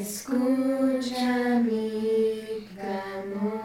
escucha mi clamor.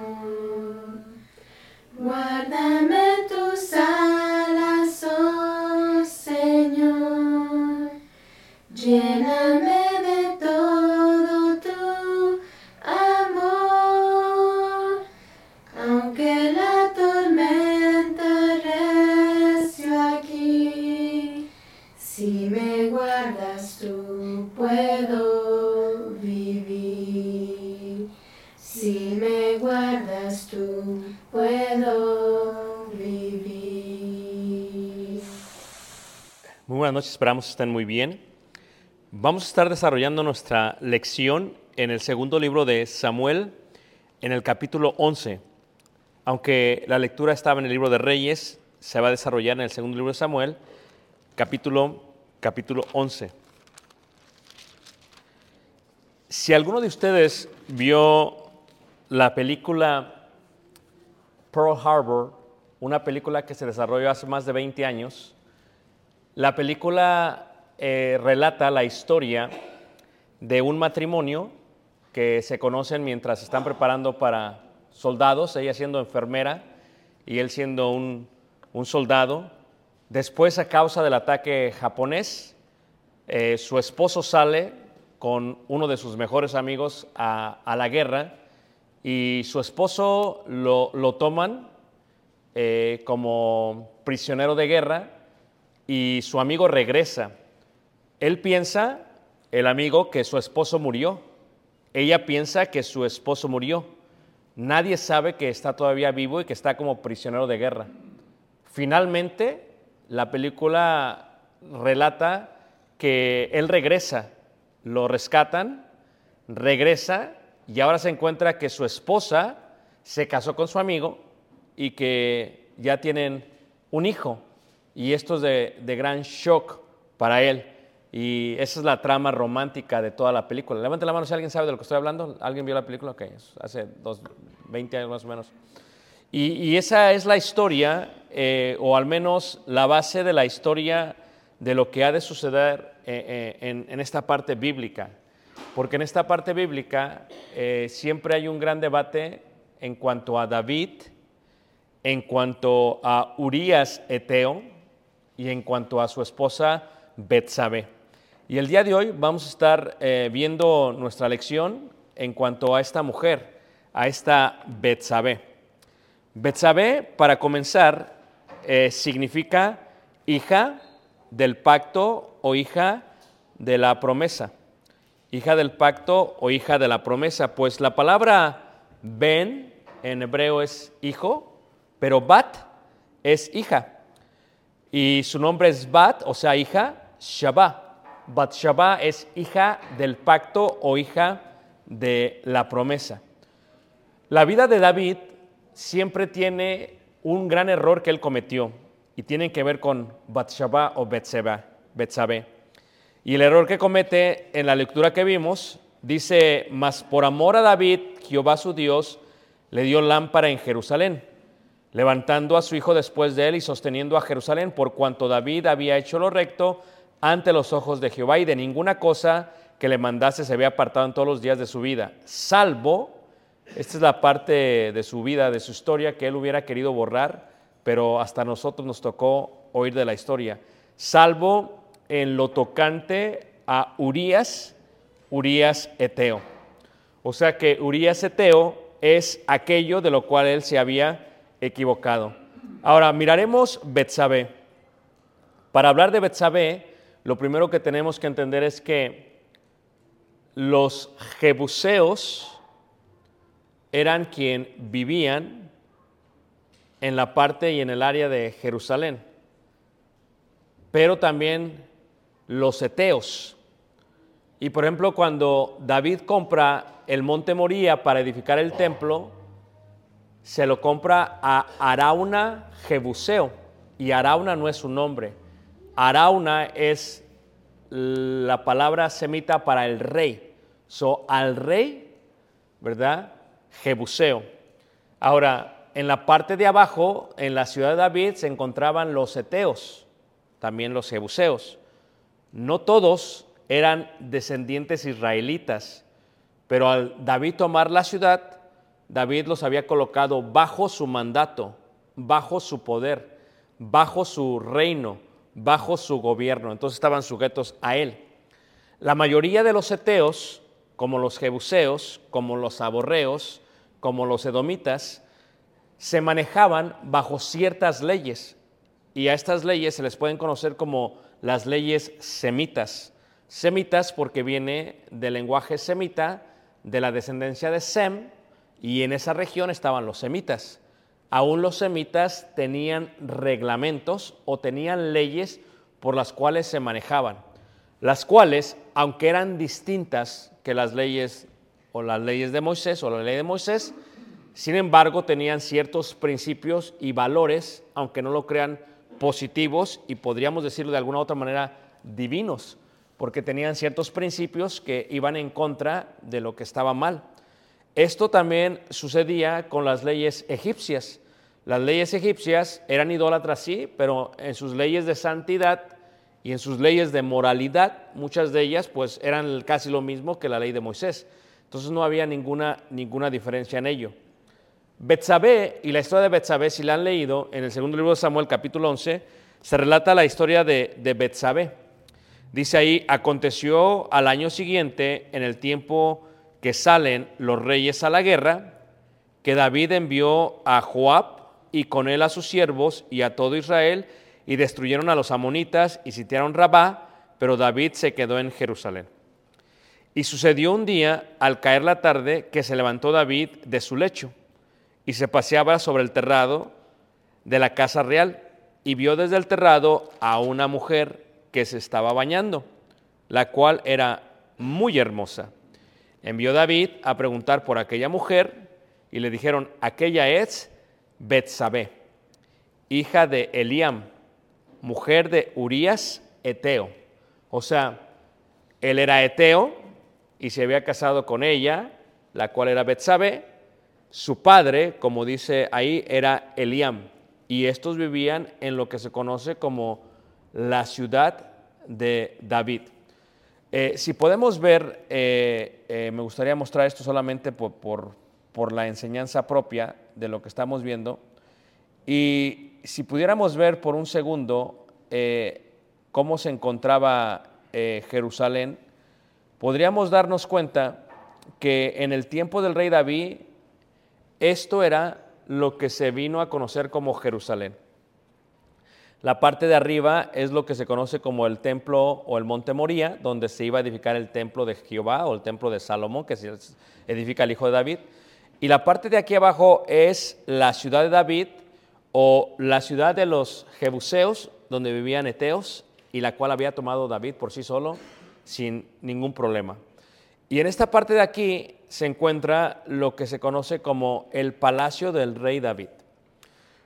Esperamos que estén muy bien. Vamos a estar desarrollando nuestra lección en el segundo libro de Samuel, en el capítulo 11. Aunque la lectura estaba en el libro de Reyes, se va a desarrollar en el segundo libro de Samuel, capítulo, capítulo 11. Si alguno de ustedes vio la película Pearl Harbor, una película que se desarrolló hace más de 20 años, la película eh, relata la historia de un matrimonio que se conocen mientras están preparando para soldados, ella siendo enfermera y él siendo un, un soldado. Después, a causa del ataque japonés, eh, su esposo sale con uno de sus mejores amigos a, a la guerra y su esposo lo, lo toman eh, como prisionero de guerra y su amigo regresa. Él piensa, el amigo, que su esposo murió. Ella piensa que su esposo murió. Nadie sabe que está todavía vivo y que está como prisionero de guerra. Finalmente, la película relata que él regresa, lo rescatan, regresa y ahora se encuentra que su esposa se casó con su amigo y que ya tienen un hijo. Y esto es de, de gran shock para él. Y esa es la trama romántica de toda la película. Levante la mano si alguien sabe de lo que estoy hablando. ¿Alguien vio la película? Ok, hace dos, 20 años más o menos. Y, y esa es la historia, eh, o al menos la base de la historia de lo que ha de suceder eh, eh, en, en, esta parte bíblica. Porque en esta parte bíblica siempre hay un gran debate en cuanto a David, en cuanto a Urias Eteo y en cuanto a su esposa Betsabé. Y el día de hoy vamos a estar eh, viendo nuestra lección en cuanto a esta mujer, a esta Betsabé. Betsabé, para comenzar, eh, significa hija del pacto o hija de la promesa. Hija del pacto o hija de la promesa. Pues la palabra ben en hebreo es hijo, pero bat es hija. Y su nombre es bat, o sea, hija, Shabbat. Bathsheba es hija del pacto o hija de la promesa. La vida de David siempre tiene un gran error que él cometió y tiene que ver con Bathsheba o Betsabé. Y el error que comete en la lectura que vimos dice, mas por amor a David, Jehová su Dios, le dio lámpara en Jerusalén, levantando a su hijo después de él y sosteniendo a Jerusalén, por cuanto David había hecho lo recto ante los ojos de Jehová y de ninguna cosa que le mandase se había apartado en todos los días de su vida, salvo, esta es la parte de su vida, de su historia que él hubiera querido borrar, pero hasta nosotros nos tocó oír de la historia, salvo en lo tocante a Urías, Urías Eteo. O sea que Urías Eteo es aquello de lo cual él se había equivocado. Ahora miraremos Betsabé. Para hablar de Betsabé, lo primero que tenemos que entender es que los jebuseos eran quien vivían en la parte y en el área de Jerusalén, pero también los eteos. Y por ejemplo, cuando David compra el monte Moría para edificar el templo, se lo compra a Arauna Jebuseo. Y Arauna no es su nombre. Arauna es la palabra semita para el rey. So, al rey, ¿verdad? Jebuseo. Ahora, en la parte de abajo, en la ciudad de David, se encontraban los eteos, también los jebuseos. No todos eran descendientes israelitas, pero al David tomar la ciudad, David los había colocado bajo su mandato, bajo su poder, bajo su reino, bajo su gobierno. Entonces estaban sujetos a él. La mayoría de los eteos, como los jebuseos, como los aborreos, como los edomitas, se manejaban bajo ciertas leyes. Y a estas leyes se les pueden conocer como las leyes semitas. Semitas porque viene del lenguaje semita, de la descendencia de Sem, y en esa región estaban los semitas. Aún los semitas tenían reglamentos o tenían leyes por las cuales se manejaban, las cuales, aunque eran distintas que las leyes o las leyes de Moisés o la ley de Moisés, sin embargo tenían ciertos principios y valores, aunque no lo crean positivos y podríamos decirlo de alguna otra manera divinos, porque tenían ciertos principios que iban en contra de lo que estaba mal. Esto también sucedía con las leyes egipcias. Las leyes egipcias eran idólatras, sí, pero en sus leyes de santidad y en sus leyes de moralidad, muchas de ellas pues eran casi lo mismo que la ley de Moisés. Entonces no había ninguna, ninguna diferencia en ello. Betsabé y la historia de Betsabé, si la han leído, en el segundo libro de Samuel, capítulo 11, se relata la historia de, de Betsabé. Dice ahí, aconteció al año siguiente, en el tiempo que salen los reyes a la guerra, que David envió a Joab y con él a sus siervos y a todo Israel, y destruyeron a los amonitas y sitiaron Rabá, pero David se quedó en Jerusalén. Y sucedió un día, al caer la tarde, que se levantó David de su lecho y se paseaba sobre el terrado de la casa real y vio desde el terrado a una mujer que se estaba bañando, la cual era muy hermosa envió David a preguntar por aquella mujer y le dijeron, aquella es Betsabé, hija de Eliam, mujer de Urías Eteo. O sea, él era Eteo y se había casado con ella, la cual era Betsabé. Su padre, como dice ahí, era Eliam. Y estos vivían en lo que se conoce como la ciudad de David. Eh, si podemos ver, eh, eh, me gustaría mostrar esto solamente por, la enseñanza propia de lo que estamos viendo. Y si pudiéramos ver por un segundo cómo se encontraba Jerusalén, podríamos darnos cuenta que en el tiempo del rey David, esto era lo que se vino a conocer como Jerusalén. La parte de arriba es lo que se conoce como el templo o el monte Moría, donde se iba a edificar el templo de Jehová o el templo de Salomón, que se edifica el hijo de David. Y la parte de aquí abajo es la ciudad de David o la ciudad de los Jebuseos, donde vivían eteos, y la cual había tomado David por sí solo sin ningún problema. Y en esta parte de aquí se encuentra lo que se conoce como el palacio del rey David.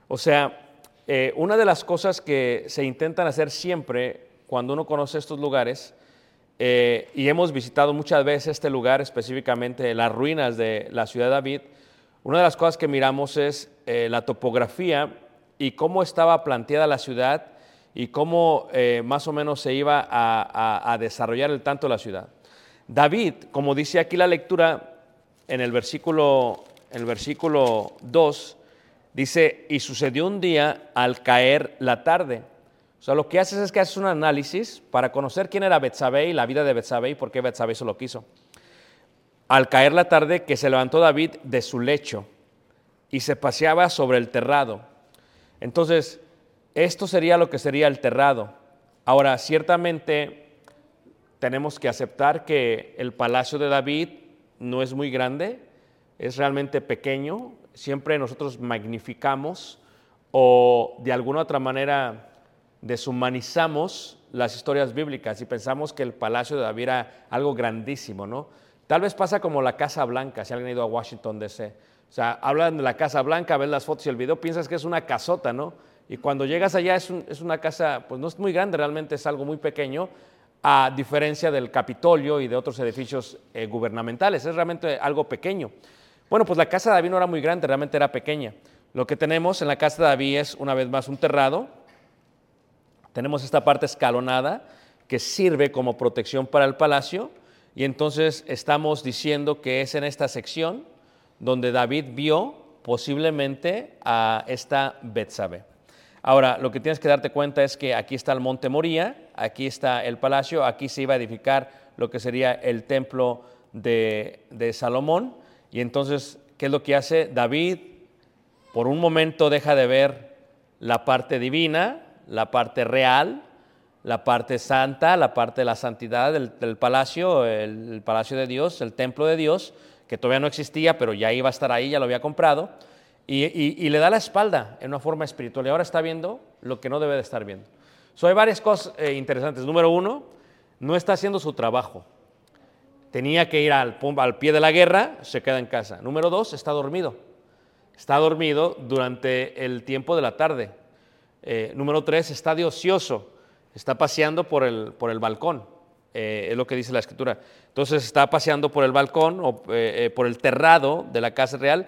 O sea, eh, una de las cosas que se intentan hacer siempre cuando uno conoce estos lugares, eh, y hemos visitado muchas veces este lugar, específicamente las ruinas de la ciudad de David, una de las cosas que miramos es eh, la topografía y cómo estaba planteada la ciudad y cómo más o menos se iba a, desarrollar el tanto la ciudad. David, como dice aquí la lectura en el versículo, en el versículo 2, Dice, y sucedió un día al caer la tarde. O sea, lo que haces es que haces un análisis para conocer quién era Betsabé y la vida de Betsabé y por qué Betsabé eso lo quiso. Al caer la tarde que se levantó David de su lecho y se paseaba sobre el terrado. Entonces, esto sería lo que sería el terrado. Ahora, ciertamente tenemos que aceptar que el palacio de David no es muy grande, es realmente pequeño. Siempre nosotros magnificamos o de alguna otra manera deshumanizamos las historias bíblicas y pensamos que el palacio de David era algo grandísimo, ¿no? Tal vez pasa como la Casa Blanca, si alguien ha ido a Washington DC. O sea, hablan de la Casa Blanca, ves las fotos y el video, piensas que es una casota, ¿no? Y cuando llegas allá es, una casa, pues no es muy grande, realmente es algo muy pequeño, a diferencia del Capitolio y de otros edificios eh, gubernamentales. Es realmente algo pequeño. Bueno, pues la casa de David no era muy grande, realmente era pequeña. Lo que tenemos en la casa de David es, una vez más, un terrado, tenemos esta parte escalonada que sirve como protección para el palacio y entonces estamos diciendo que es en esta sección donde David vio posiblemente a esta Betsabe. Ahora, lo que tienes que darte cuenta es que aquí está el monte Moría, aquí está el palacio, aquí se iba a edificar lo que sería el templo de, de Salomón. Y entonces, ¿qué es lo que hace? David, por un momento, deja de ver la parte divina, la parte real, la parte santa, la parte de la santidad del, palacio, el, palacio de Dios, el templo de Dios, que todavía no existía, pero ya iba a estar ahí, ya lo había comprado, y, le da la espalda en una forma espiritual. Y ahora está viendo lo que no debe de estar viendo. So, hay varias cosas eh, interesantes. Número uno, no está haciendo su trabajo. Tenía que ir al, pie de la guerra, se queda en casa. Número dos, está dormido. Está dormido durante el tiempo de la tarde. Eh, número tres, está de ocioso, está paseando por el, por el balcón, eh, es lo que dice la escritura. Entonces está paseando por el balcón o eh, por el terrado de la casa real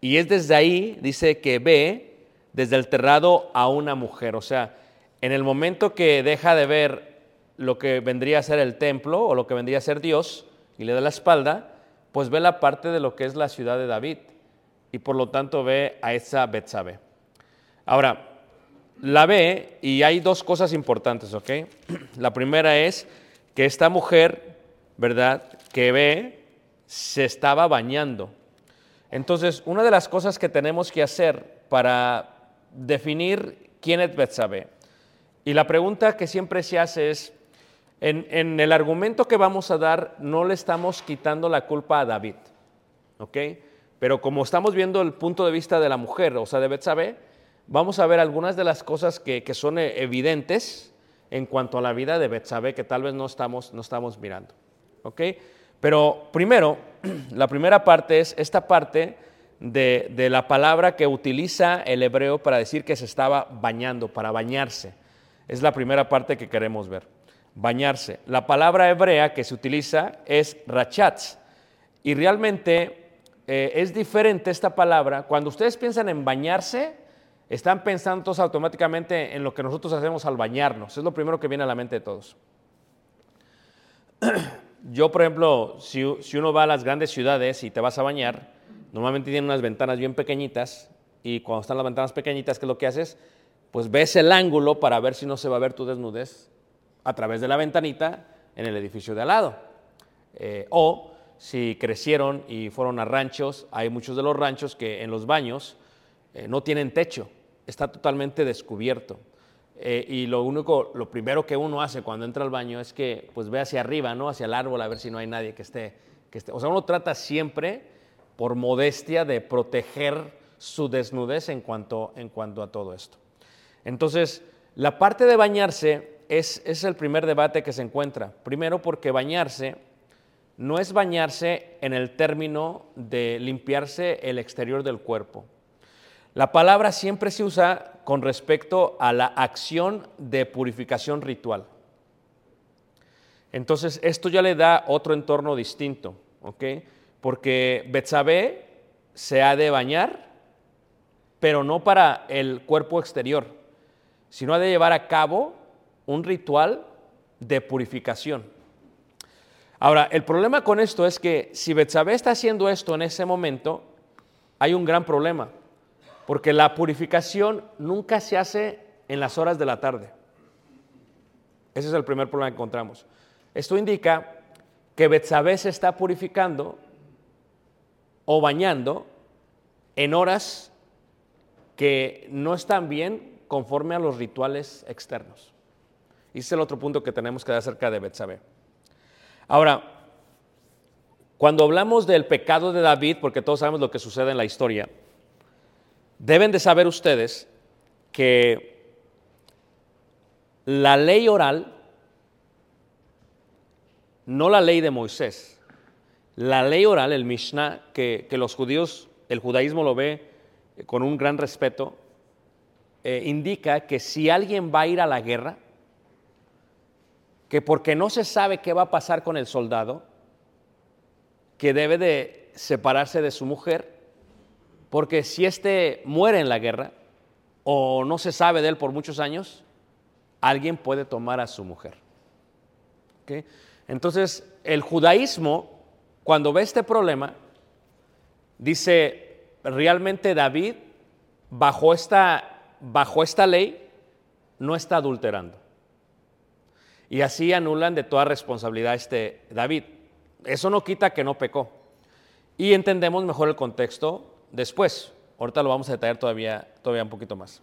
y es desde ahí, dice que ve desde el terrado a una mujer. O sea, en el momento que deja de ver lo que vendría a ser el templo o lo que vendría a ser Dios y le da la espalda, pues ve la parte de lo que es la ciudad de David y por lo tanto ve a esa Betsabe. Ahora, la ve y hay dos cosas importantes, ¿ok? La primera es que esta mujer, ¿verdad? Que ve, se estaba bañando. Entonces, una de las cosas que tenemos que hacer para definir quién es Betsabe, y la pregunta que siempre se hace es, en, el argumento que vamos a dar, no le estamos quitando la culpa a David, ¿ok? Pero como estamos viendo el punto de vista de la mujer, o sea, de Betsabe, vamos a ver algunas de las cosas que, son eh, evidentes en cuanto a la vida de Betsabé que tal vez no estamos, no estamos mirando. ¿ok? Pero primero, la primera parte es esta parte de, de, la palabra que utiliza el hebreo para decir que se estaba bañando, para bañarse. Es la primera parte que queremos ver. Bañarse. La palabra hebrea que se utiliza es rachatz. Y realmente eh, es diferente esta palabra. Cuando ustedes piensan en bañarse, están pensando todos automáticamente en lo que nosotros hacemos al bañarnos. Es lo primero que viene a la mente de todos. Yo, por ejemplo, si, uno va a las grandes ciudades y te vas a bañar, normalmente tienen unas ventanas bien pequeñitas y cuando están las ventanas pequeñitas, ¿qué es lo que haces? Pues ves el ángulo para ver si no se va a ver tu desnudez a través de la ventanita en el edificio de al lado. Eh, o si crecieron y fueron a ranchos, hay muchos de los ranchos que en los baños eh, no tienen techo está totalmente descubierto. Eh, y lo único, lo primero que uno hace cuando entra al baño es que pues ve hacia arriba, ¿no? Hacia el árbol a ver si no hay nadie que esté, que esté. O sea, uno trata siempre, por modestia, de proteger su desnudez en cuanto, en cuanto a todo esto. Entonces, la parte de bañarse es, es el primer debate que se encuentra. Primero porque bañarse no es bañarse en el término de limpiarse el exterior del cuerpo. La palabra siempre se usa con respecto a la acción de purificación ritual. Entonces, esto ya le da otro entorno distinto, ¿ok? Porque Betsabé se ha de bañar, pero no para el cuerpo exterior, sino ha de llevar a cabo un ritual de purificación. Ahora, el problema con esto es que si Betsabé está haciendo esto en ese momento, hay un gran problema porque la purificación nunca se hace en las horas de la tarde. Ese es el primer problema que encontramos. Esto indica que Betsabé se está purificando o bañando en horas que no están bien conforme a los rituales externos. Y es el otro punto que tenemos que dar acerca de Betsabé. Ahora, cuando hablamos del pecado de David, porque todos sabemos lo que sucede en la historia, deben de saber ustedes que la ley oral, no la ley de Moisés, la ley oral, el Mishnah, que, los judíos, el judaísmo lo ve con un gran respeto, eh, indica que si alguien va a ir a la guerra, que porque no se sabe qué va a pasar con el soldado, que debe de separarse de su mujer, porque si éste muere en la guerra o no se sabe de él por muchos años, alguien puede tomar a su mujer. Entonces, el judaísmo cuando ve este problema, dice, realmente David, bajo esta, bajo esta ley, no está adulterando. Y así anulan de toda responsabilidad este David. Eso no quita que no pecó. Y entendemos mejor el contexto después. Ahorita lo vamos a detallar todavía, todavía un poquito más.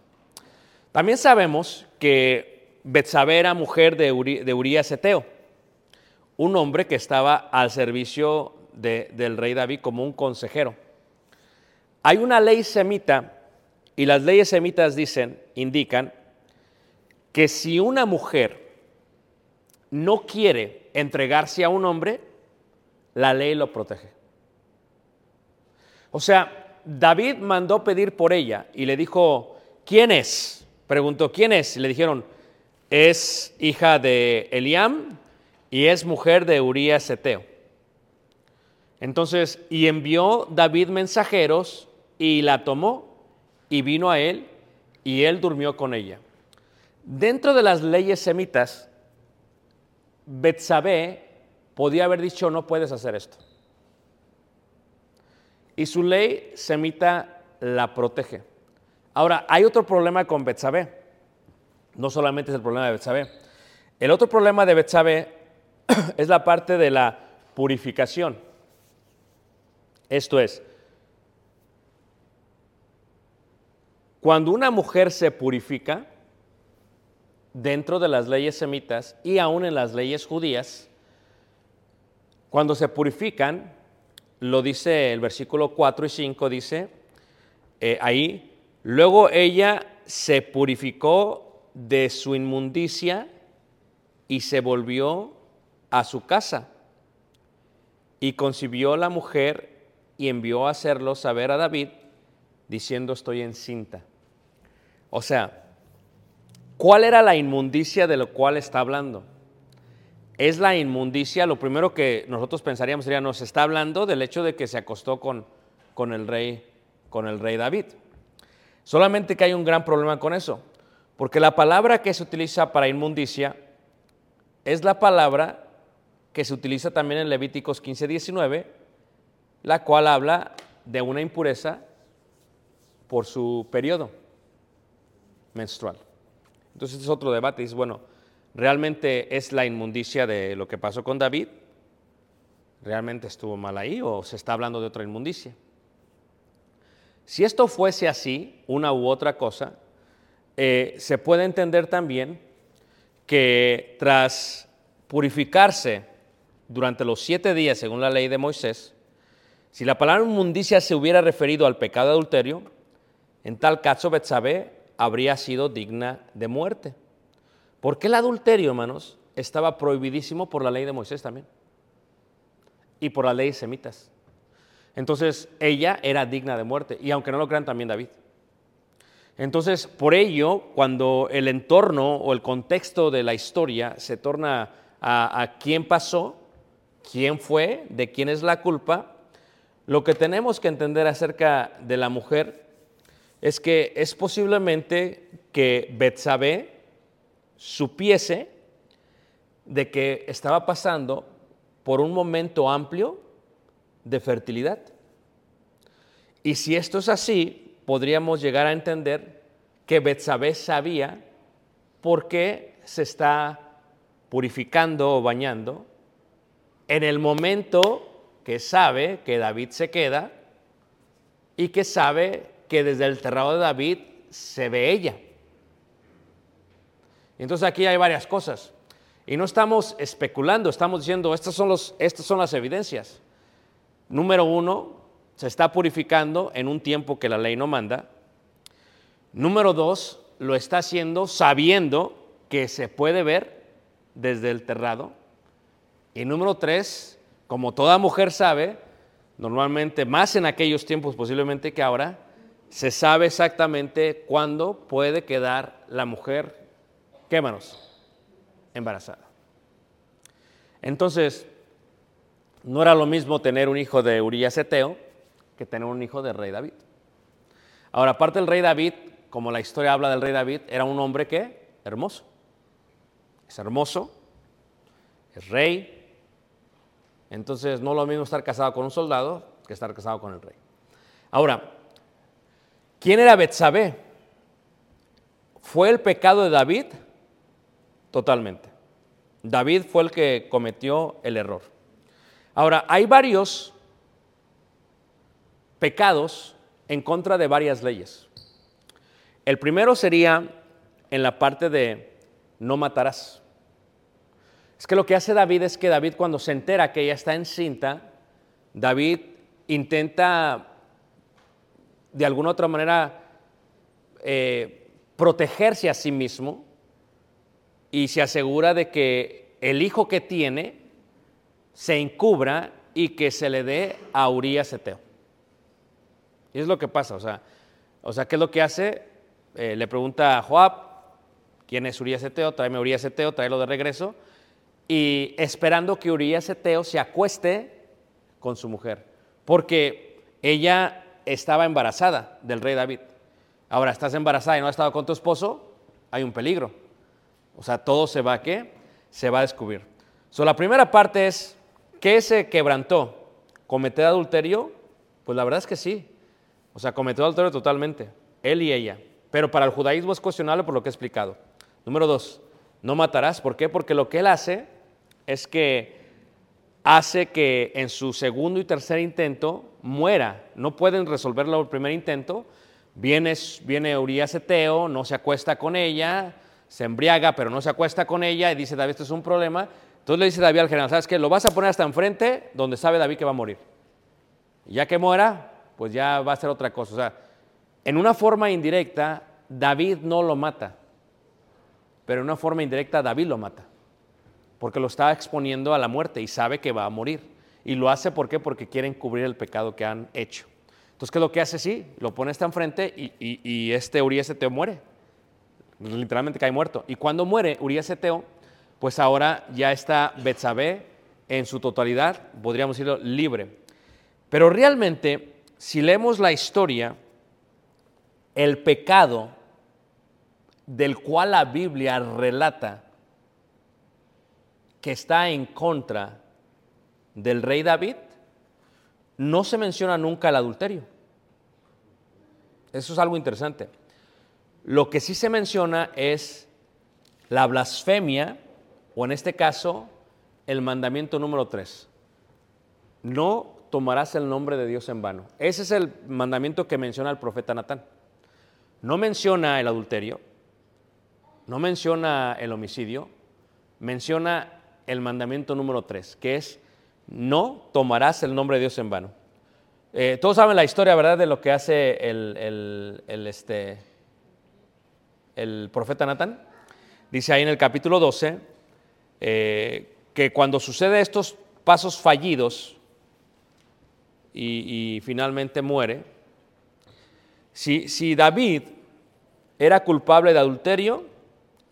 También sabemos que Betsabé era mujer de, Urias Eteo un hombre que estaba al servicio del rey David como un consejero. Hay una ley semita y las leyes semitas dicen, indican que si una mujer no quiere entregarse a un hombre, la ley lo protege. O sea, David mandó pedir por ella y le dijo, ¿quién es? Preguntó, ¿quién es? Y le dijeron, es hija de Eliam, y es mujer de Urías Eteo. Entonces, y envió David mensajeros y la tomó y vino a él y él durmió con ella. Dentro de las leyes semitas, Betsabé podía haber dicho no puedes hacer esto. Y su ley semita la protege. Ahora, hay otro problema con Betsabé. No solamente es el problema de Betsabé. El otro problema de Betsabé es la parte de la purificación. Esto es, cuando una mujer se purifica dentro de las leyes semitas y aún en las leyes judías, cuando se purifican, lo dice el versículo 4 y 5, dice eh, ahí, luego ella se purificó de su inmundicia y se volvió a su casa. Y concibió la mujer y envió a hacerlo saber a David, diciendo estoy encinta. O sea, ¿cuál era la inmundicia de lo cual está hablando? Es la inmundicia, lo primero que nosotros pensaríamos sería, nos está hablando del hecho de que se acostó con, con, el, rey, con el rey David. Solamente que hay un gran problema con eso, porque la palabra que se utiliza para inmundicia es la palabra que se utiliza también en Levíticos 15, 19, la cual habla de una impureza por su periodo menstrual. Entonces este es otro debate, es bueno, ¿realmente es la inmundicia de lo que pasó con David? ¿Realmente estuvo mal ahí o se está hablando de otra inmundicia? Si esto fuese así, una u otra cosa, eh, se puede entender también que tras purificarse durante los siete días, según la ley de Moisés, si la palabra inmundicia se hubiera referido al pecado adulterio, en tal caso Betsabé habría sido digna de muerte. Porque el adulterio, hermanos, estaba prohibidísimo por la ley de Moisés también y por la ley semitas. Entonces ella era digna de muerte y aunque no lo crean también David. Entonces, por ello, cuando el entorno o el contexto de la historia se torna a, a quién pasó, quién fue, de quién es la culpa, lo que tenemos que entender acerca de la mujer es que es posiblemente que Betsabé supiese de que estaba pasando por un momento amplio de fertilidad. Y si esto es así, podríamos llegar a entender que Betsabé sabía por qué se está purificando o bañando, en el momento que sabe que David se queda y que sabe que desde el terrado de David se ve ella. Entonces aquí hay varias cosas. Y no estamos especulando, estamos diciendo, estas son, las evidencias. Número uno, se está purificando en un tiempo que la ley no manda. Número dos, lo está haciendo sabiendo que se puede ver desde el terrado. Y número tres, como toda mujer sabe, normalmente más en aquellos tiempos posiblemente que ahora, se sabe exactamente cuándo puede quedar la mujer, ¿qué manos? Embarazada. Entonces, no era lo mismo tener un hijo de Urias Eteo que tener un hijo del rey David. Ahora, aparte del rey David, como la historia habla del rey David, era un hombre que hermoso. Es hermoso, es rey. Entonces, no es lo mismo estar casado con un soldado que estar casado con el rey. Ahora, ¿quién era Betsabé? ¿Fue el pecado de David? Totalmente. David fue el que cometió el error. Ahora, hay varios pecados en contra de varias leyes. El primero sería en la parte de no matarás. Es que lo que hace David es que David cuando se entera que ella está encinta, David intenta de alguna otra manera eh, protegerse a sí mismo y se asegura de que el hijo que tiene se encubra y que se le dé a Urias Eteo. Y es lo que pasa, o sea, o sea ¿qué es lo que hace? Eh, le pregunta a Joab, ¿quién es Urias Eteo? Tráeme a Urias Eteo, tráelo de regreso. Y esperando que Urias Eteo se acueste con su mujer, porque ella estaba embarazada del rey David. Ahora, estás embarazada y no has estado con tu esposo, hay un peligro. O sea, todo se va a qué? Se va a descubrir. So, la primera parte es, ¿qué se quebrantó? ¿Cometer adulterio? Pues la verdad es que sí. O sea, cometió adulterio totalmente, él y ella. Pero para el judaísmo es cuestionable por lo que he explicado. Número dos, no matarás. ¿Por qué? Porque lo que él hace es que hace que en su segundo y tercer intento muera. No pueden resolverlo el primer intento. Viene, viene Urias Eteo, no se acuesta con ella, se embriaga, pero no se acuesta con ella y dice David, esto es un problema. Entonces le dice David al general, ¿sabes qué? Lo vas a poner hasta enfrente donde sabe David que va a morir. Y ya que muera, pues ya va a ser otra cosa. O sea, en una forma indirecta, David no lo mata, pero en una forma indirecta, David lo mata, porque lo está exponiendo a la muerte y sabe que va a morir. Y lo hace. Porque quieren cubrir el pecado que han hecho. Entonces, ¿qué es lo que hace? Sí, lo pone hasta enfrente y, y, este Urias Eteo muere. Literalmente cae muerto. Y cuando muere Urias Eteo, pues ahora ya está Betsabé en su totalidad, podríamos decirlo, libre. Pero realmente si leemos la historia, el pecado del cual la Biblia relata que está en contra del rey David, no se menciona nunca el adulterio. Eso es algo interesante. Lo que sí se menciona es la blasfemia, o en este caso, el mandamiento número 3. No tomarás el nombre de Dios en vano. Ese es el mandamiento que menciona el profeta Natán. No menciona el adulterio, no menciona el homicidio, menciona el mandamiento número 3, que es no tomarás el nombre de Dios en vano. Eh, todos saben la historia, ¿verdad?, de lo que hace el, este, el profeta Natán. Dice ahí en el capítulo 12 eh, que cuando sucede estos pasos fallidos, y, finalmente muere, si, si, David era culpable de adulterio,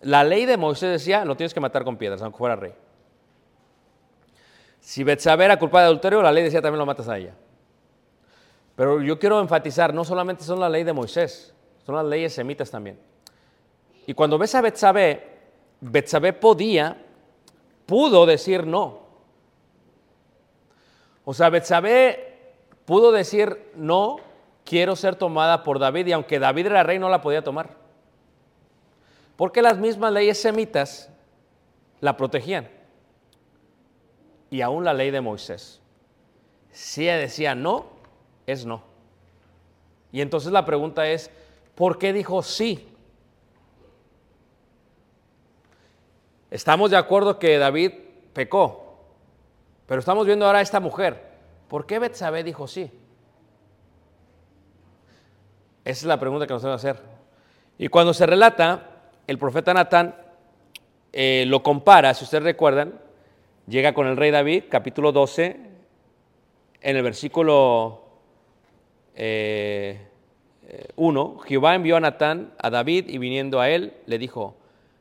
la ley de Moisés decía, lo tienes que matar con piedras, aunque fuera rey. Si Betsabé era culpable de adulterio, la ley decía también lo matas a ella. Pero yo quiero enfatizar, no solamente son la ley de Moisés, son las leyes semitas también. Y cuando ves a Betsabé, Betsabé podía, pudo decir no. O sea, Betsabé pudo decir, no, quiero ser tomada por David, y aunque David era rey, no la podía tomar. Porque las mismas leyes semitas la protegían. Y aún la ley de Moisés. Si ella decía no, es no. Y entonces la pregunta es, ¿por qué dijo sí? Estamos de acuerdo que David pecó, pero estamos viendo ahora a esta mujer. ¿Por qué Betsabé dijo sí? Esa es la pregunta que nos debe hacer. Y cuando se relata, el profeta Natán eh, lo compara, si ustedes recuerdan, llega con el rey David, capítulo 12, en el versículo 1, eh, eh, Jehová envió a Natán a David y viniendo a él le dijo,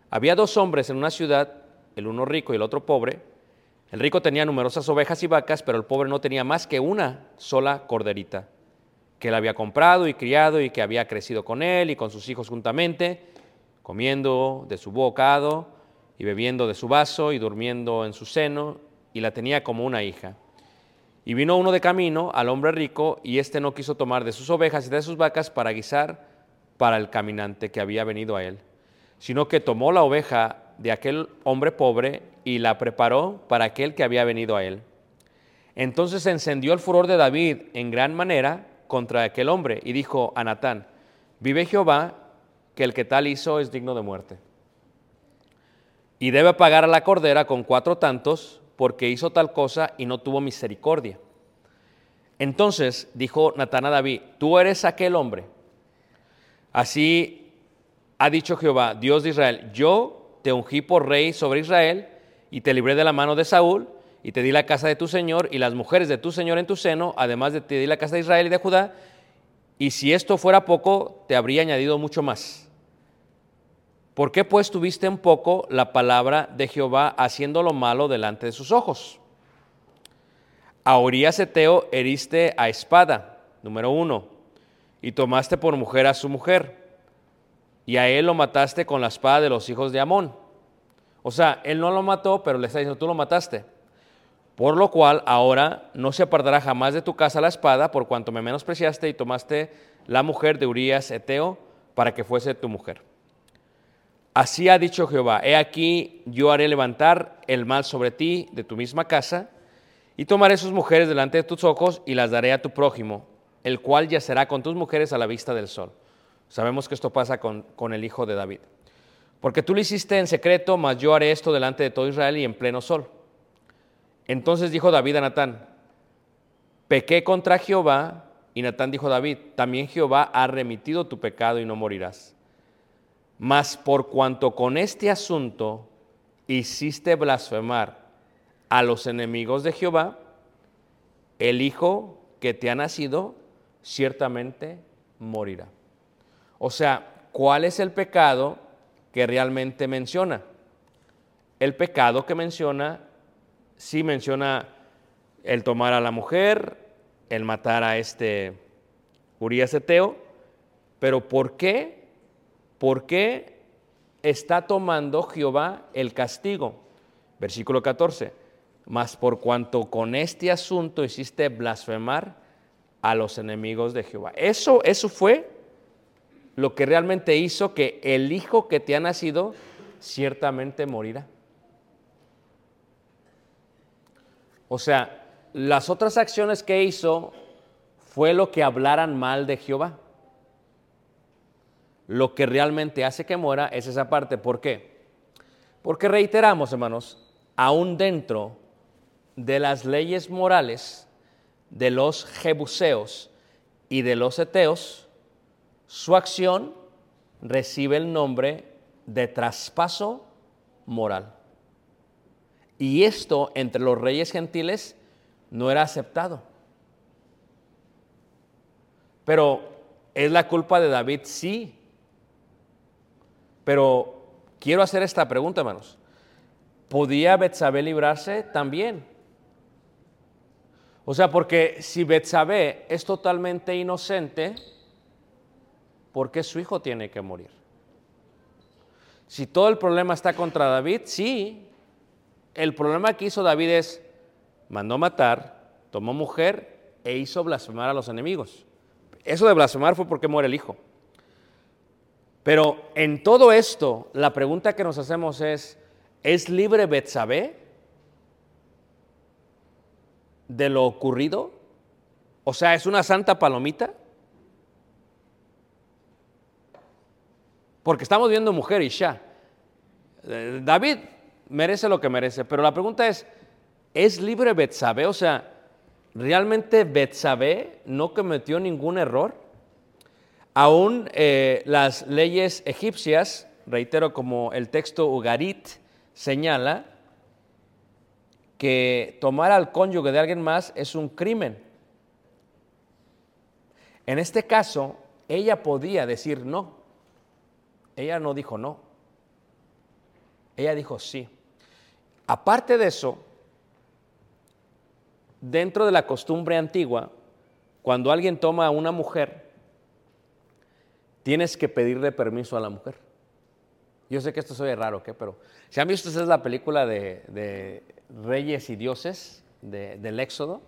había dos hombres en una ciudad, el uno rico y el otro pobre. El rico tenía numerosas ovejas y vacas, pero el pobre no tenía más que una sola corderita, que él había comprado y criado y que había crecido con él y con sus hijos juntamente, comiendo de su bocado y bebiendo de su vaso y durmiendo en su seno, y la tenía como una hija. Y vino uno de camino al hombre rico, y éste no quiso tomar de sus ovejas y de sus vacas para guisar para el caminante que había venido a él sino que tomó la oveja de aquel hombre pobre y la preparó para aquel que había venido a él. Entonces encendió el furor de David en gran manera contra aquel hombre y dijo a Natán, vive Jehová, que el que tal hizo es digno de muerte. Y debe pagar a la cordera con cuatro tantos, porque hizo tal cosa y no tuvo misericordia. Entonces dijo Natán a David, tú eres aquel hombre. Así ha dicho Jehová, Dios de Israel, yo te ungí por rey sobre Israel y te libré de la mano de Saúl y te di la casa de tu Señor y las mujeres de tu Señor en tu seno, además de te di la casa de Israel y de Judá, y si esto fuera poco, te habría añadido mucho más. ¿Por qué pues tuviste en poco la palabra de Jehová haciendo lo malo delante de sus ojos? A Urias Eteo heriste a espada, número uno, y tomaste por mujer a su mujer y a él lo mataste con la espada de los hijos de Amón. O sea, él no lo mató, pero le está diciendo, tú lo mataste. Por lo cual ahora no se apartará jamás de tu casa la espada, por cuanto me menospreciaste y tomaste la mujer de Urías Eteo para que fuese tu mujer. Así ha dicho Jehová, he aquí yo haré levantar el mal sobre ti de tu misma casa, y tomaré sus mujeres delante de tus ojos y las daré a tu prójimo, el cual yacerá con tus mujeres a la vista del sol. Sabemos que esto pasa con, el hijo de David. Porque tú lo hiciste en secreto, mas yo haré esto delante de todo Israel y en pleno sol. Entonces dijo David a Natán, pequé contra Jehová, y Natán dijo a David, también Jehová ha remitido tu pecado y no morirás. Mas por cuanto con este asunto hiciste blasfemar a los enemigos de Jehová, el hijo que te ha nacido ciertamente morirá. O sea, ¿cuál es el pecado que realmente menciona? El pecado que menciona, sí menciona el tomar a la mujer, el matar a este Urias Eteo, pero ¿por qué? ¿Por qué está tomando Jehová el castigo? Versículo 14. Mas por cuanto con este asunto hiciste blasfemar a los enemigos de Jehová. Eso, eso fue lo que realmente hizo que el hijo que te ha nacido ciertamente morirá. O sea, las otras acciones que hizo fue lo que hablaran mal de Jehová. Lo que realmente hace que muera es esa parte. ¿Por qué? Porque reiteramos, hermanos, aún dentro de las leyes morales de los jebuseos y de los eteos, su acción recibe el nombre de traspaso moral. Y esto entre los reyes gentiles no era aceptado. Pero ¿es la culpa de David? Sí. Pero quiero hacer esta pregunta, hermanos. ¿Podía Betsabé librarse? También. O sea, porque si Betsabé es totalmente inocente, ¿por qué su hijo tiene que morir? Si todo el problema está contra David, sí. El problema que hizo David es, mandó matar, tomó mujer e hizo blasfemar a los enemigos. Eso de blasfemar fue porque muere el hijo. Pero en todo esto, la pregunta que nos hacemos es, ¿Es libre Betsabé de lo ocurrido? O sea, ¿es una santa palomita? Porque estamos viendo mujer y ya. Eh, David merece lo que merece, pero la pregunta es, ¿es libre Betsabé? O sea, ¿realmente Betsabé no cometió ningún error? Aún eh, las leyes egipcias, reitero como el texto Ugarit señala, que tomar al cónyuge de alguien más es un crimen. En este caso, ella podía decir no. Ella no dijo no. Ella dijo sí. Aparte de eso, dentro de la costumbre antigua, cuando alguien toma a una mujer, tienes que pedirle permiso a la mujer. Yo sé que esto soy raro, ¿qué? Pero si han visto ustedes la película de, Reyes y Dioses del Éxodo,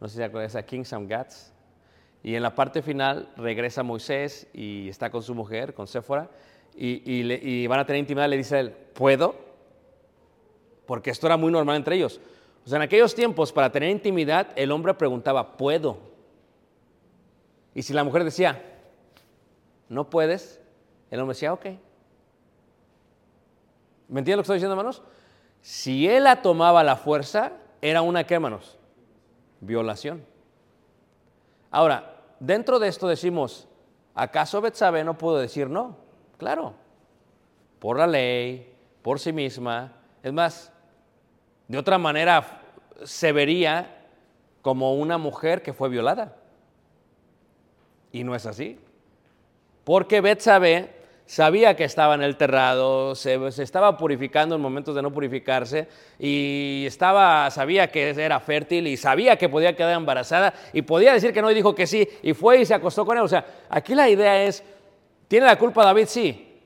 no sé si se acuerdan, esa Kings and Gods, y en la parte final regresa Moisés y está con su mujer, con Séfora, y, van a tener intimidad, le dice a él, ¿puedo? Porque esto era muy normal entre ellos. O sea, en aquellos tiempos, para tener intimidad, el hombre preguntaba, ¿puedo? Y si la mujer decía, no puedes, el hombre decía, ok. ¿Me entienden lo que estoy diciendo, hermanos? Si él la tomaba la fuerza, era una, ¿qué, hermanos? Violación. Ahora, dentro de esto decimos, ¿acaso Betsabe no pudo decir no? Claro, por la ley, por sí misma. Es más, de otra manera se vería como una mujer que fue violada. Y no es así. Porque Betsabe sabía que estaba en el terrado, se, estaba purificando en momentos de no purificarse y estaba, sabía que era fértil y sabía que podía quedar embarazada y podía decir que no y dijo que sí y fue y se acostó con él. O sea, aquí la idea es, ¿tiene la culpa David? Sí.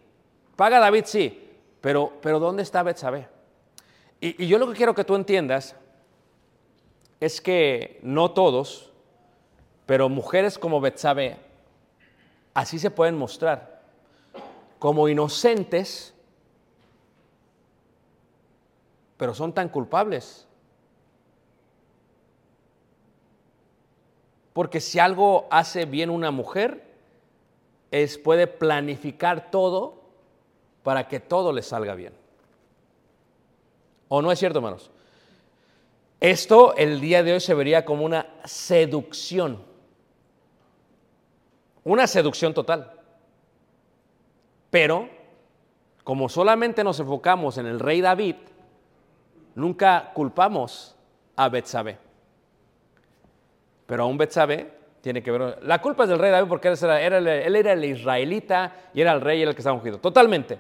¿Paga David? Sí. Pero, pero ¿dónde está Betsabé? Y, y yo lo que quiero que tú entiendas es que no todos, pero mujeres como Betsabé, así se pueden mostrar como inocentes, pero son tan culpables. Porque si algo hace bien una mujer, es puede planificar todo para que todo le salga bien. ¿O no es cierto, hermanos? Esto el día de hoy se vería como una seducción. Una seducción total. Pero, como solamente nos enfocamos en el rey David, nunca culpamos a Betsabé. Pero aún Betsabé tiene que ver. La culpa es del rey David porque él era, él era el israelita y era el rey y el que estaba ungido. Totalmente.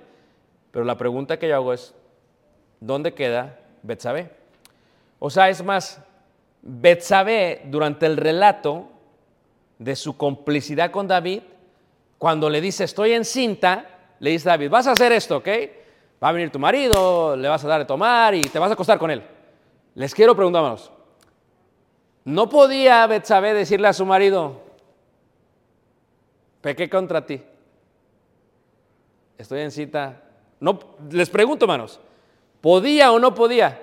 Pero la pregunta que yo hago es: ¿dónde queda Betsabé? O sea, es más, Betsabé, durante el relato de su complicidad con David, cuando le dice estoy encinta, le dice David, vas a hacer esto, ¿ok? Va a venir tu marido, le vas a dar de tomar y te vas a acostar con él. Les quiero preguntar, hermanos, ¿no podía Betsabé decirle a su marido, pequé contra ti? Estoy en cita. No, les pregunto, hermanos, ¿podía o no podía?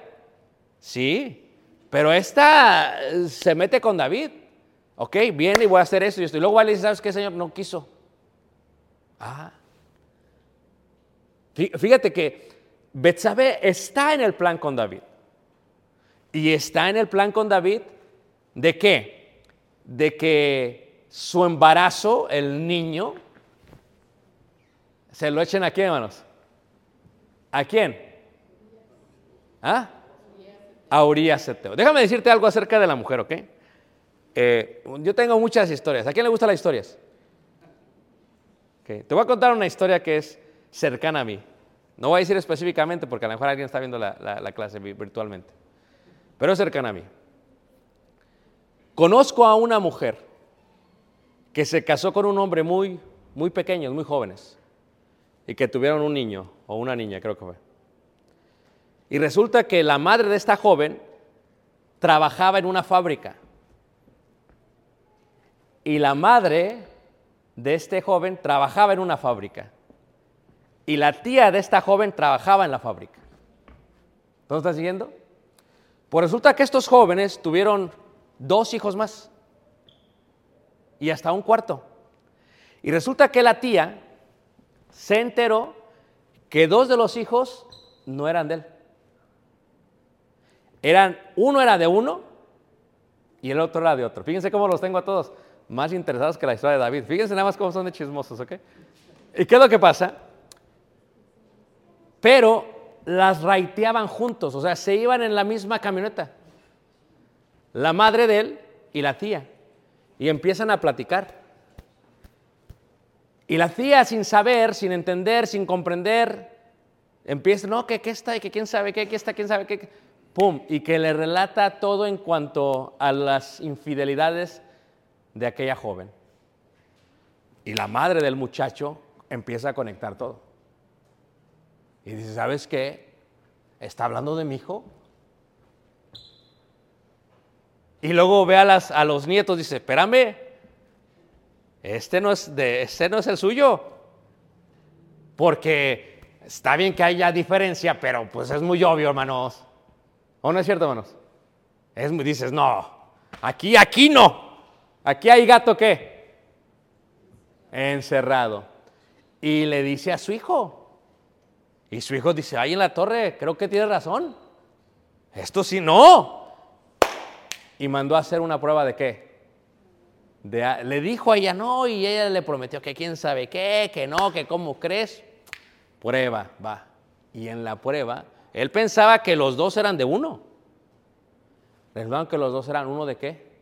Sí, pero esta se mete con David. Ok, viene y voy a hacer esto y esto. Y luego le dice, ¿sabes qué, Señor? No quiso. Ah, Fíjate que Betsabé está en el plan con David. Y está en el plan con David de qué? De que su embarazo, el niño, se lo echen a quién, hermanos? ¿A quién? ¿Ah? A Urias Déjame decirte algo acerca de la mujer, ¿ok? Eh, yo tengo muchas historias. ¿A quién le gustan las historias? Te voy a contar una historia que es cercana a mí. No voy a decir específicamente porque a lo mejor alguien está viendo la, clase virtualmente, pero es cercana a mí. Conozco a una mujer que se casó con un hombre muy, muy pequeño, muy jóvenes, y que tuvieron un niño o una niña, creo que fue. Y resulta que la madre de esta joven trabajaba en una fábrica. Y la madre de este joven trabajaba en una fábrica. Y la tía de esta joven trabajaba en la fábrica. ¿Todos están siguiendo? Pues resulta que estos jóvenes tuvieron dos hijos más y hasta un cuarto. Y resulta que la tía se enteró que dos de los hijos no eran de él. Eran, uno era de uno y el otro era de otro. Fíjense cómo los tengo a todos más interesados que la historia de David. Fíjense nada más cómo son de chismosos, ¿ok? ¿Y qué es lo que pasa? Pero las raiteaban juntos, o sea, se iban en la misma camioneta. La madre de él y la tía. Y empiezan a platicar. Y la tía, sin saber, sin entender, sin comprender, empieza, no, que qué está, y que quién sabe qué, qué está, quién sabe qué, pum, y que le relata todo en cuanto a las infidelidades de aquella joven. Y la madre del muchacho empieza a conectar todo. Y dice, ¿sabes qué? ¿Está hablando de mi hijo? Y luego ve a, las, a los nietos, dice, espérame, este no, es de, este no es el suyo. Porque está bien que haya diferencia, pero pues es muy obvio, hermanos. ¿O no es cierto, hermanos? Es, dices, no, aquí, aquí no. Aquí hay gato qué? Encerrado. Y le dice a su hijo. Y su hijo dice, ahí en la torre, creo que tiene razón. Esto sí, no. Y mandó a hacer una prueba de qué? le dijo a ella no y ella le prometió que quién sabe qué, que no, que cómo crees. Prueba, va. Y en la prueba, él pensaba que los dos eran de uno. ¿Recuerdan que los dos eran uno de qué?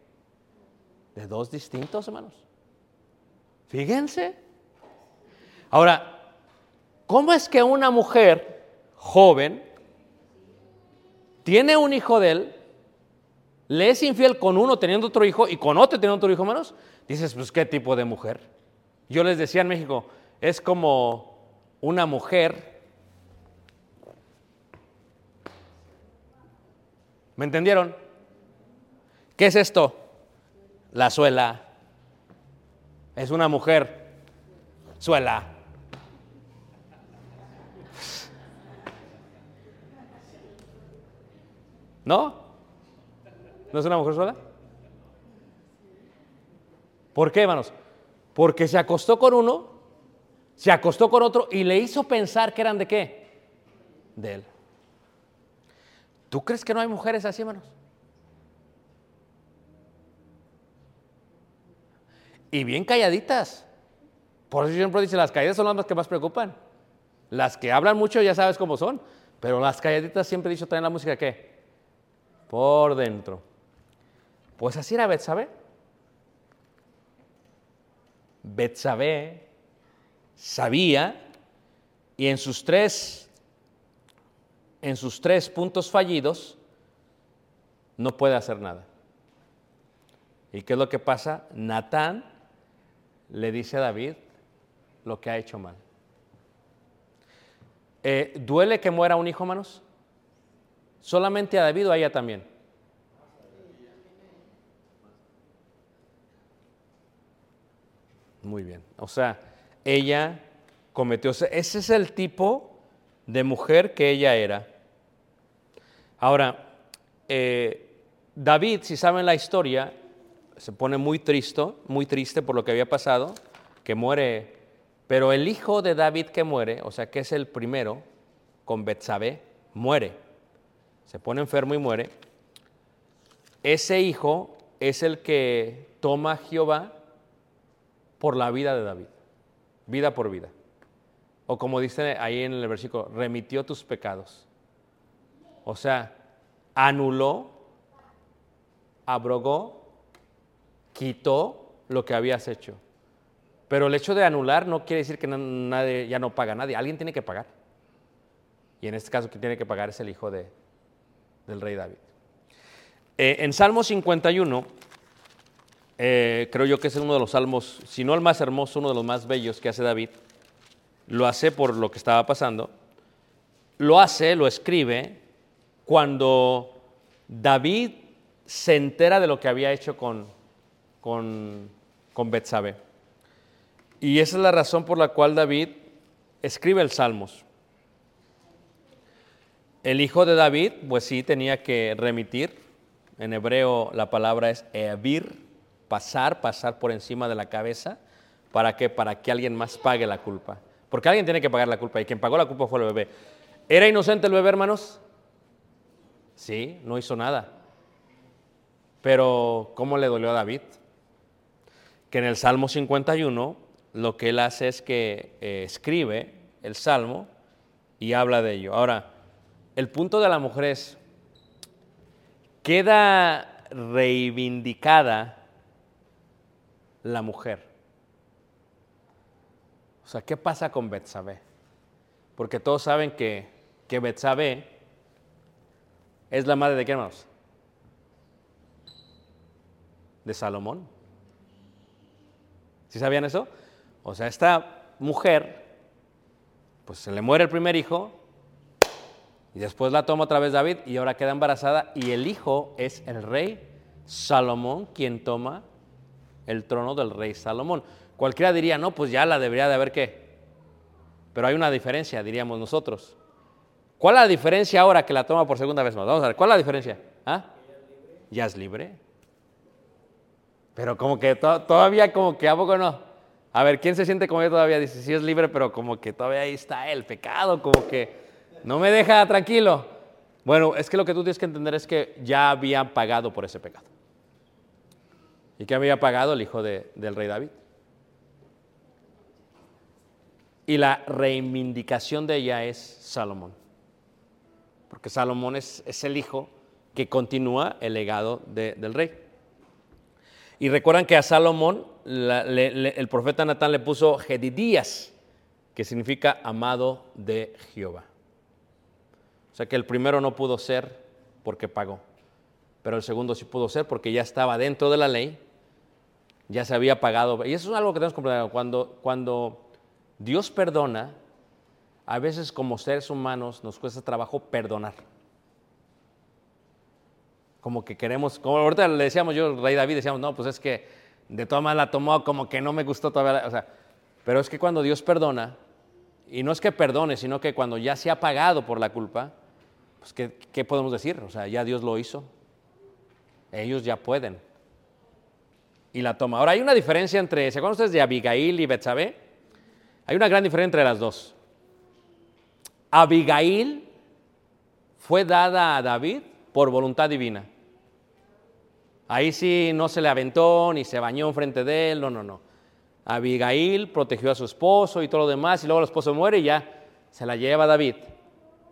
De dos distintos, hermanos. Fíjense. Ahora, ¿cómo es que una mujer joven tiene un hijo de él le es infiel con uno teniendo otro hijo y con otro teniendo otro hijo menos, dices, pues qué tipo de mujer. Yo les decía en México, es como una mujer. ¿Me entendieron? ¿Qué es esto? La suela. Es una mujer. Suela. ¿No? ¿No es una mujer sola? ¿Por qué, hermanos? Porque se acostó con uno, se acostó con otro y le hizo pensar que eran de qué? De él. ¿Tú crees que no hay mujeres así, hermanos? Y bien calladitas. Por eso siempre dice, las calladas son las que más preocupan. Las que hablan mucho ya sabes cómo son. Pero las calladitas siempre he dicho también la música qué? Por dentro. Pues así era Betsabé. Betsabé sabía y en sus tres en sus tres puntos fallidos no puede hacer nada. ¿Y qué es lo que pasa? Natán le dice a David lo que ha hecho mal. Eh, ¿Duele que muera un hijo, hermanos? ¿Solamente a David o a ella también? Muy bien. O sea, ella cometió, ese es el tipo de mujer que ella era. Ahora, eh, David, si saben la historia, se pone muy triste, muy triste por lo que había pasado, que muere, pero el hijo de David que muere, o sea, que es el primero, con Betsabé, muere. Se pone enfermo y muere. Ese hijo es el que toma a Jehová por la vida de David, vida por vida. O como dice ahí en el versículo, remitió tus pecados. O sea, anuló, abrogó, quitó lo que habías hecho. Pero el hecho de anular no quiere decir que nadie, ya no paga nadie, alguien tiene que pagar. Y en este caso, quien tiene que pagar es el hijo de, del rey David. Eh, en Salmo 51 eh, creo yo que es uno de los salmos, si no el más hermoso, uno de los más bellos que hace David. Lo hace por lo que estaba pasando. Lo hace, lo escribe, cuando David se entera de lo que había hecho con, con, con Betsabe. Y esa es la razón por la cual David escribe el Salmos. el hijo de David, pues sí, tenía que remitir. En hebreo la palabra es evir, pasar, pasar por encima de la cabeza. ¿Para qué? Para que alguien más pague la culpa. Porque alguien tiene que pagar la culpa y quien pagó la culpa fue el bebé. ¿Era inocente el bebé, hermanos? Sí, no hizo nada. Pero ¿cómo le dolió a David? Que en el Salmo 51 lo que él hace es que eh, escribe el Salmo y habla de ello. Ahora, el punto de la mujer es, queda reivindicada la mujer. O sea, ¿qué pasa con Betsabé? Porque todos saben que, que Betsabé es la madre de qué hermanos? De Salomón. ¿Sí sabían eso? O sea, esta mujer, pues se le muere el primer hijo, y después la toma otra vez David, y ahora queda embarazada, y el hijo es el rey Salomón quien toma el trono del rey Salomón. Cualquiera diría, no, pues ya la debería de haber qué. Pero hay una diferencia, diríamos nosotros. ¿Cuál es la diferencia ahora que la toma por segunda vez más? Vamos a ver, ¿cuál es la diferencia? ¿Ah? Ya es libre. Pero como que todavía como que a poco no. A ver, ¿quién se siente como yo todavía? Dice, sí es libre, pero como que todavía ahí está el pecado, como que no me deja tranquilo. Bueno, es que lo que tú tienes que entender es que ya habían pagado por ese pecado. ¿Y qué había pagado el hijo del rey David? Y la reivindicación de ella es Salomón. Porque Salomón es, el hijo que continúa el legado del rey. Y recuerdan que a Salomón el profeta Natán le puso Jedidías, que significa amado de Jehová. O sea que el primero no pudo ser porque pagó, pero el segundo sí pudo ser porque ya estaba dentro de la ley, ya se había pagado. Y eso es algo que tenemos que comprender. Cuando, cuando Dios perdona, a veces como seres humanos nos cuesta trabajo perdonar. Como que queremos, como ahorita le decíamos yo, Rey David, decíamos, no, pues es que de todas maneras la tomó como que no me gustó todavía. O sea, pero es que cuando Dios perdona, y no es que perdone, sino que cuando ya se ha pagado por la culpa, pues ¿qué, qué podemos decir? O sea, ya Dios lo hizo. Ellos ya pueden. Y la toma. Ahora hay una diferencia entre, ¿se acuerdan ustedes de Abigail y Betsabé? Hay una gran diferencia entre las dos. Abigail fue dada a David por voluntad divina. Ahí sí no se le aventó ni se bañó frente de él, no, no, no. Abigail protegió a su esposo y todo lo demás, y luego el esposo muere y ya se la lleva David.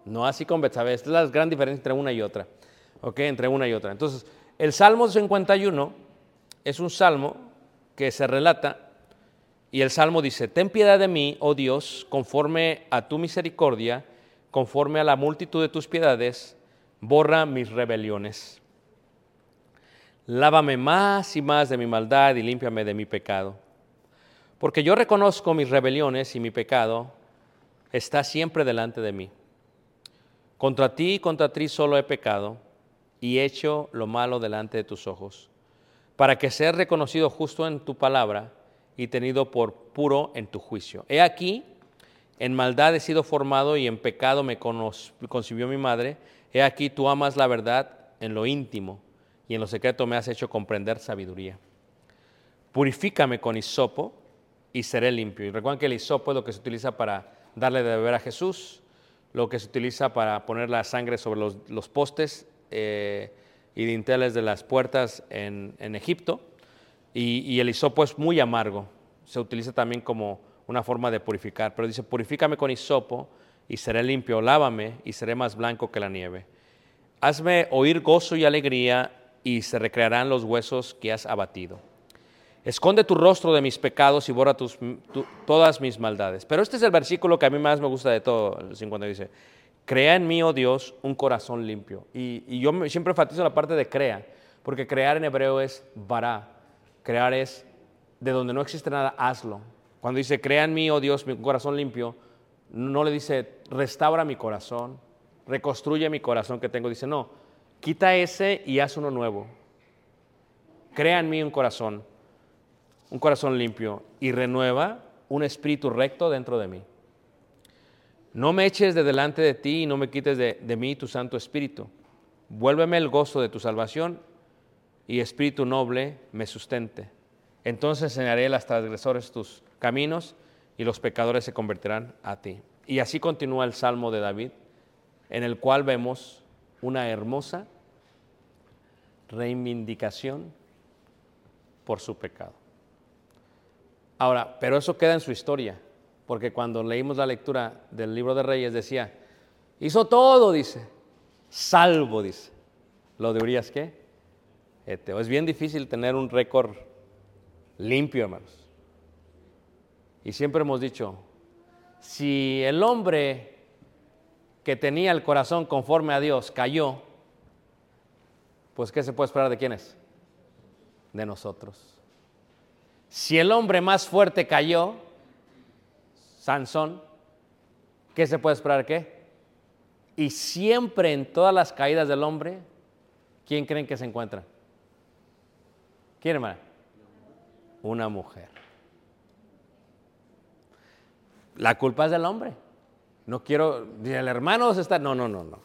No así con Betsabé. Esta es la gran diferencia entre una y otra. ¿Ok? Entre una y otra. Entonces, el Salmo 51 es un salmo que se relata y el salmo dice: Ten piedad de mí, oh Dios, conforme a tu misericordia, conforme a la multitud de tus piedades, borra mis rebeliones. Lávame más y más de mi maldad y límpiame de mi pecado. Porque yo reconozco mis rebeliones y mi pecado está siempre delante de mí. Contra ti y contra ti solo he pecado y hecho lo malo delante de tus ojos, para que seas reconocido justo en tu palabra y tenido por puro en tu juicio. He aquí, en maldad he sido formado y en pecado me concibió mi madre. He aquí, tú amas la verdad en lo íntimo y en lo secreto me has hecho comprender sabiduría. Purifícame con hisopo y seré limpio. Y recuerden que el hisopo es lo que se utiliza para darle de beber a Jesús, lo que se utiliza para poner la sangre sobre los, postes eh, y dinteles de las puertas en, Egipto. Y, y, el hisopo es muy amargo. Se utiliza también como una forma de purificar. Pero dice, purifícame con hisopo y seré limpio. Lávame y seré más blanco que la nieve. Hazme oír gozo y alegría y se recrearán los huesos que has abatido. Esconde tu rostro de mis pecados y borra todas mis maldades. Pero este es el versículo que a mí más me gusta de todo, el 50 dice, crea en mí, oh Dios, un corazón limpio. Y, yo siempre enfatizo la parte de crea, porque crear en hebreo es bara, crear es de donde no existe nada, hazlo. Cuando dice, crea en mí, oh Dios, un corazón limpio, no le dice, restaura mi corazón, reconstruye mi corazón que tengo. Dice, no, quita ese y haz uno nuevo. Crea en mí un corazón un corazón limpio y renueva un espíritu recto dentro de mí. No me eches de delante de ti y no me quites de, de mí tu Santo Espíritu. Vuélveme el gozo de tu salvación y espíritu noble me sustente. Entonces enseñaré a los transgresores tus caminos y los pecadores se convertirán a ti. Y así continúa el Salmo de David, en el cual vemos una hermosa reivindicación por su pecado. Ahora, pero eso queda en su historia, porque cuando leímos la lectura del libro de Reyes decía, hizo todo, dice, salvo, dice. ¿Lo de Urias qué? Es bien difícil tener un récord limpio, hermanos. Y siempre hemos dicho, si el hombre que tenía el corazón conforme a Dios cayó, pues ¿qué se puede esperar de quiénes? De nosotros. Si el hombre más fuerte cayó, Sansón, ¿qué se puede esperar qué? Y siempre en todas las caídas del hombre, ¿quién creen que se encuentra? ¿Quién, hermana? Una mujer. La culpa es del hombre. No quiero, el hermano está, no, no, no, no.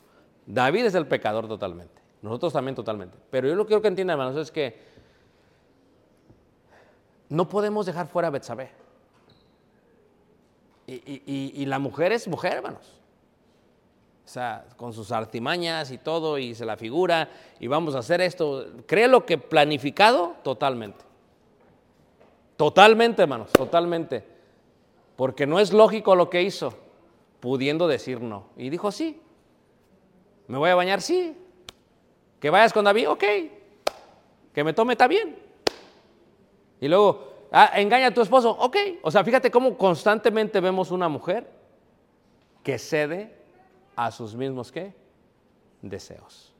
David es el pecador totalmente. Nosotros también totalmente. Pero yo lo que quiero que entiendan, hermanos, es que no podemos dejar fuera a Betsabé. Y, y, la mujer es mujer, hermanos. O sea, con sus artimañas y todo, y se la figura, y vamos a hacer esto. Cree lo que planificado totalmente. Totalmente, hermanos, totalmente. Porque no es lógico lo que hizo, pudiendo decir no. Y dijo sí. ¿Me voy a bañar? Sí. ¿Que vayas con David? Ok. ¿Que me tome? Está bien. Y luego, ah, engaña a tu esposo, ok. O sea, fíjate cómo constantemente vemos una mujer que cede a sus mismos ¿qué? deseos.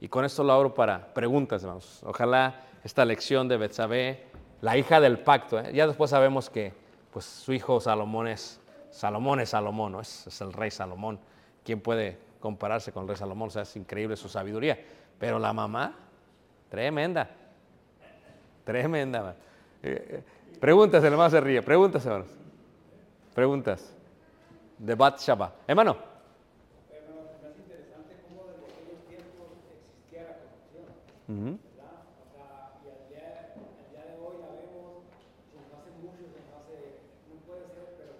Y con esto lo abro para preguntas, hermanos. Ojalá esta lección de Betsabé, la hija del pacto, ¿eh? ya después sabemos que pues, su hijo Salomón es Salomón, es Salomón, ¿no? es, es el rey Salomón. ¿Quién puede compararse con el rey Salomón? O sea, es increíble su sabiduría. Pero la mamá, tremenda. Tremenda. Eh, eh, preguntas, el hermano se ríe. Preguntas, hermanos. Preguntas. De Bat Shabbat. Hermano. Es interesante cómo desde aquellos tiempos existía la corrupción. ¿verdad? O sea, y al día, al día de hoy la vemos, nos hace mucho, nos hace, no puede ser, pero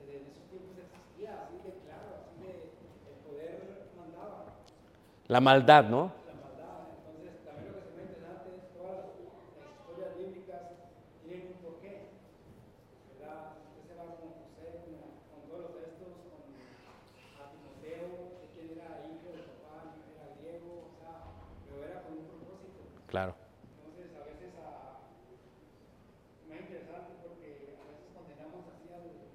desde esos tiempos existía así de claro, así de el poder mandaba. La maldad, ¿no? Claro. Entonces, a veces a, me es interesante porque a veces condenamos así al,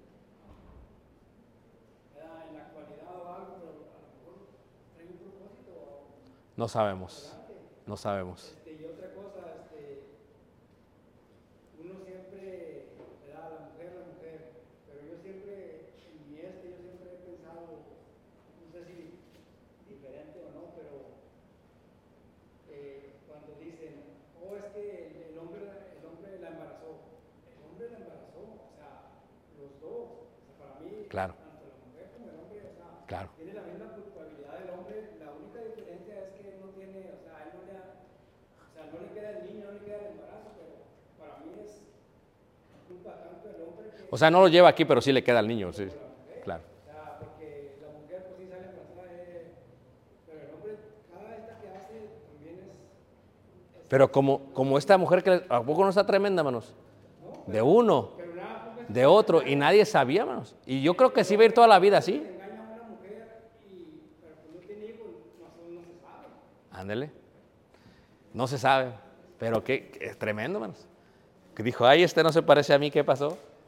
en la actualidad o algo, pero a lo mejor hay un propósito. No sabemos. No sabemos. Claro. Claro. Tiene la misma culpabilidad del hombre, la única diferencia es que no tiene, o sea, él no le, o sea, no le queda el niño, no le queda el embarazo, pero para mí es culpa tanto del hombre que... O sea, no lo lleva aquí, pero sí le queda al niño, sí. Claro. O pero como, como esta mujer que, ¿a poco no está tremenda, manos? de uno de otro y nadie sabía, hermanos. Y yo creo que sí va a ir toda la vida así. Ándele. No se sabe, pero qué, es tremendo, hermanos. Que dijo, ay, este no se parece a mí, ¿qué pasó?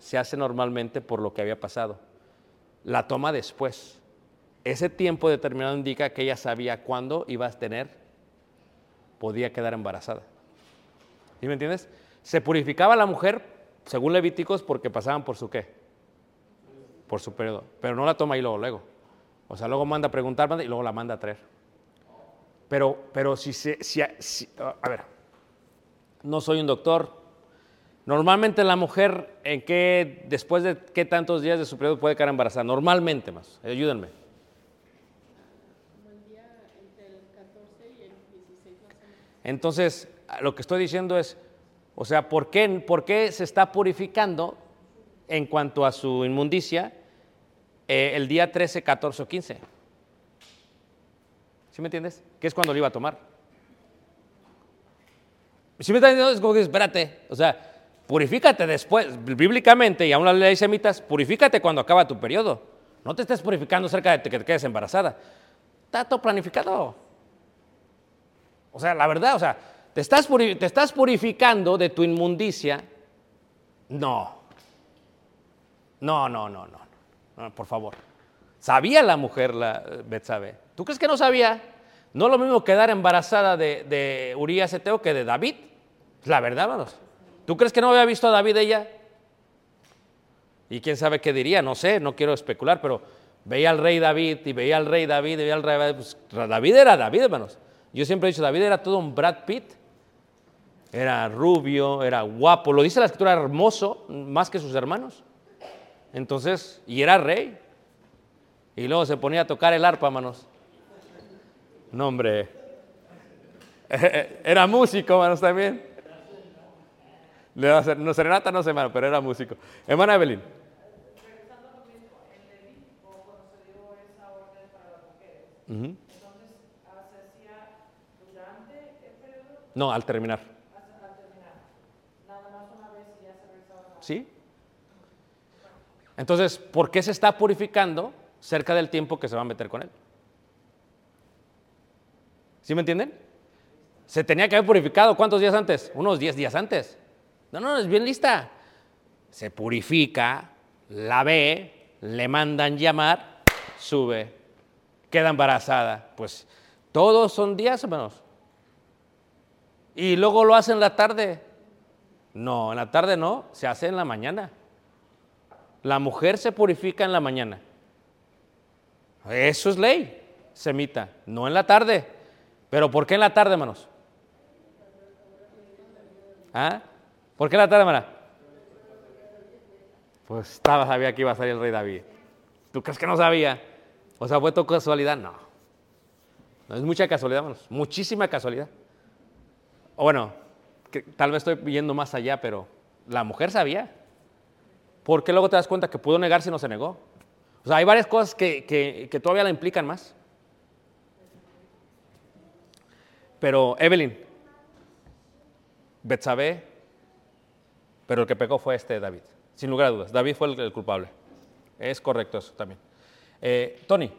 se hace normalmente por lo que había pasado. la toma después. Ese tiempo determinado indica que ella sabía cuándo iba a tener, podía quedar embarazada. ¿Sí me entiendes? Se purificaba la mujer, según Levíticos, porque pasaban por su qué? Por su periodo. Pero no la toma ahí luego, luego. O sea, luego manda a preguntar y luego la manda a traer. Pero, pero si se, si, a ver, no soy un doctor. Normalmente la mujer, ¿en qué, después de qué tantos días de su periodo puede quedar embarazada? Normalmente más. Ayúdenme. Entonces, lo que estoy diciendo es, o sea, ¿por qué, por qué se está purificando en cuanto a su inmundicia eh, el día 13, 14 o 15? ¿Sí me entiendes? ¿Qué es cuando lo iba a tomar? ¿Sí me entiendes? Es como que, espérate, o sea, purifícate después, bíblicamente, y aún la ley semitas, purifícate cuando acaba tu periodo. No te estés purificando cerca de que te quedes embarazada. Está todo planificado. O sea, la verdad, o sea, ¿te estás, te estás purificando de tu inmundicia? No. No, no, no, no. no por favor. ¿Sabía la mujer, la Betsabe? ¿Tú crees que no sabía? No es lo mismo quedar embarazada de, de Urias Eteo que de David. La verdad, hermanos. ¿Tú crees que no había visto a David ella? Y quién sabe qué diría, no sé, no quiero especular, pero veía al rey David y veía al rey David y veía al rey David. Pues, David era David, hermanos. Yo siempre he dicho, David era todo un Brad Pitt. Era rubio, era guapo. Lo dice la escritura, hermoso, más que sus hermanos. Entonces, y era rey. Y luego se ponía a tocar el arpa, hermanos. No, hombre. Era músico, hermanos, también. No, serenata no sé, hermano, pero era músico. Hermana Evelyn. Uh No, al terminar. Al terminar. Nada más una vez y ya se ¿Sí? Entonces, ¿por qué se está purificando cerca del tiempo que se va a meter con él? ¿Sí me entienden? Se tenía que haber purificado cuántos días antes? Unos 10 días antes. No, no, es bien lista. Se purifica, la ve, le mandan llamar, sube, queda embarazada. Pues todos son días, hermanos. Y luego lo hace en la tarde. No, en la tarde no, se hace en la mañana. La mujer se purifica en la mañana. Eso es ley, semita, no en la tarde. Pero ¿por qué en la tarde, hermanos? ¿Ah? ¿Por qué la hermana? Pues estaba, sabía que iba a salir el rey David. ¿Tú crees que no sabía? O sea, ¿fue tu casualidad? No. No es mucha casualidad, hermanos. Muchísima casualidad. O bueno, que tal vez estoy yendo más allá, pero la mujer sabía. ¿Por qué luego te das cuenta que pudo negarse y no se negó? O sea, hay varias cosas que, que, todavía la implican más. Pero Evelyn, Betsabé, pero el que pecó fue este David, sin lugar a dudas. David fue el, culpable. Es correcto eso también. Eh, Tony.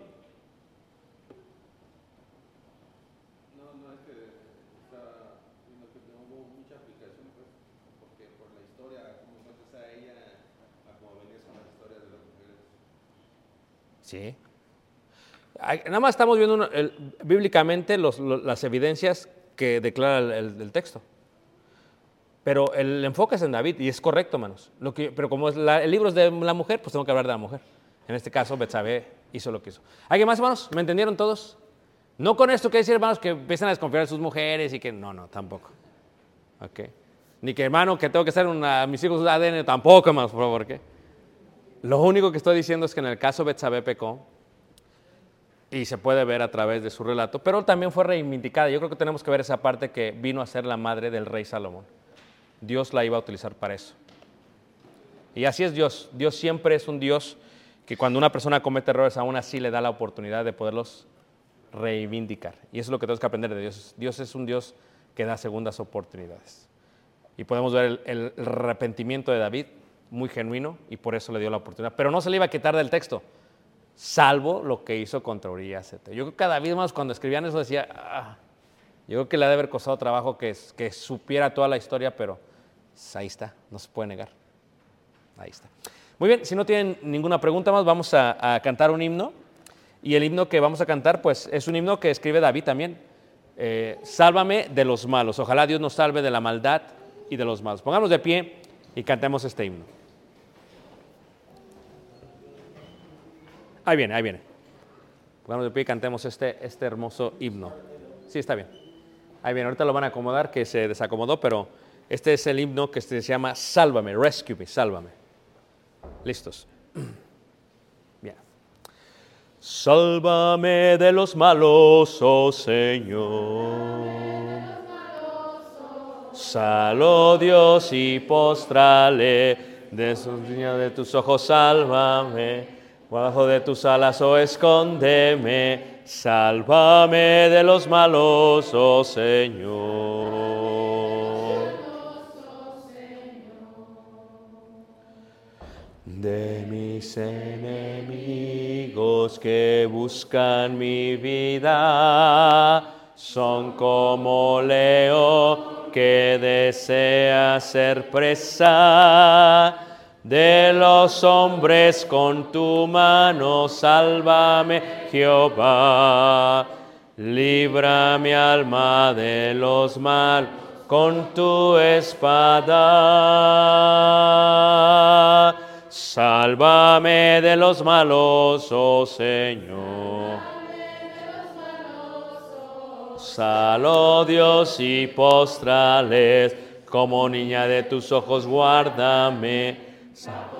Sí. Nada más estamos viendo bíblicamente las evidencias que declara el, texto. Pero el enfoque es en David y es correcto, hermanos. Lo que, pero como el libro es de la mujer, pues tengo que hablar de la mujer. En este caso, Betsabé hizo lo que hizo. ¿Alguien más, hermanos? ¿Me entendieron todos? No con esto quiere decir, hermanos, que empiecen a desconfiar de sus mujeres y que no, no, tampoco. ¿Ok? Ni que, hermano, que tengo que hacer una, mis hijos ADN, tampoco, hermanos, por favor, ¿qué? Lo único que estoy diciendo es que en el caso Betsabé pecó, y se puede ver a través de su relato, pero también fue reivindicada. Yo creo que tenemos que ver esa parte que vino a ser la madre del rey Salomón. Dios la iba a utilizar para eso. Y así es Dios. Dios siempre es un Dios que cuando una persona comete errores, aún así le da la oportunidad de poderlos reivindicar. Y eso es lo que tenemos que aprender de Dios. Dios es un Dios que da segundas oportunidades. Y podemos ver el, arrepentimiento de David muy genuino y por eso le dio la oportunidad. Pero no se le iba a quitar del texto, salvo lo que hizo contra Urias. Yo creo que cada vez más cuando escribían eso decía, ah, yo creo que le ha de haber costado trabajo que supiera toda la historia, pero ahí está, no se puede negar. Ahí está. Muy bien, si no tienen ninguna pregunta más, vamos a, cantar un himno. Y el himno que vamos a cantar, pues es un himno que escribe David también. Eh, sálvame de los malos. Ojalá Dios nos salve de la maldad y de los malos. Pongamos de pie y cantemos este himno. Ahí viene, ahí viene. Pongamos de pie y cantemos este, este hermoso himno. Sí, está bien. Ahí viene, ahorita lo van a acomodar, que se desacomodó, pero este es el himno que se llama Sálvame, Rescue Me, Sálvame. ¿Listos? Sálvame de los malos, oh Señor. Salo Dios y postrale de de tus ojos, sálvame. Bajo de tus alas, oh escóndeme. Sálvame de los malos, oh Señor. De mis enemigos que buscan mi vida. Son como leo que desea ser presa de los hombres con tu mano. Sálvame, Jehová. Libra mi alma de los mal con tu espada Sálvame de los malos, oh Señor. Salo Dios y postrales, como niña de tus ojos guárdame.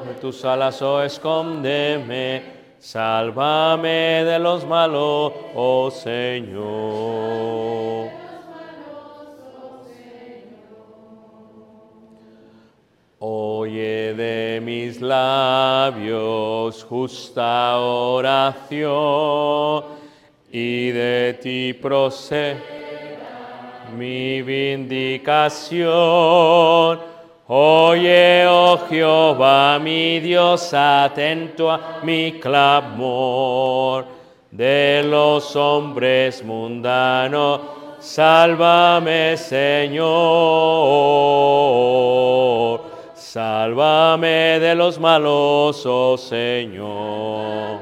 de tus alas, oh escóndeme. Sálvame de los malos, oh Señor. Oye de mis labios justa oración y de ti procede mi vindicación. Oye, oh Jehová, mi Dios, atento a mi clamor de los hombres mundanos. Sálvame, Señor Sálvame de los malos, oh Señor.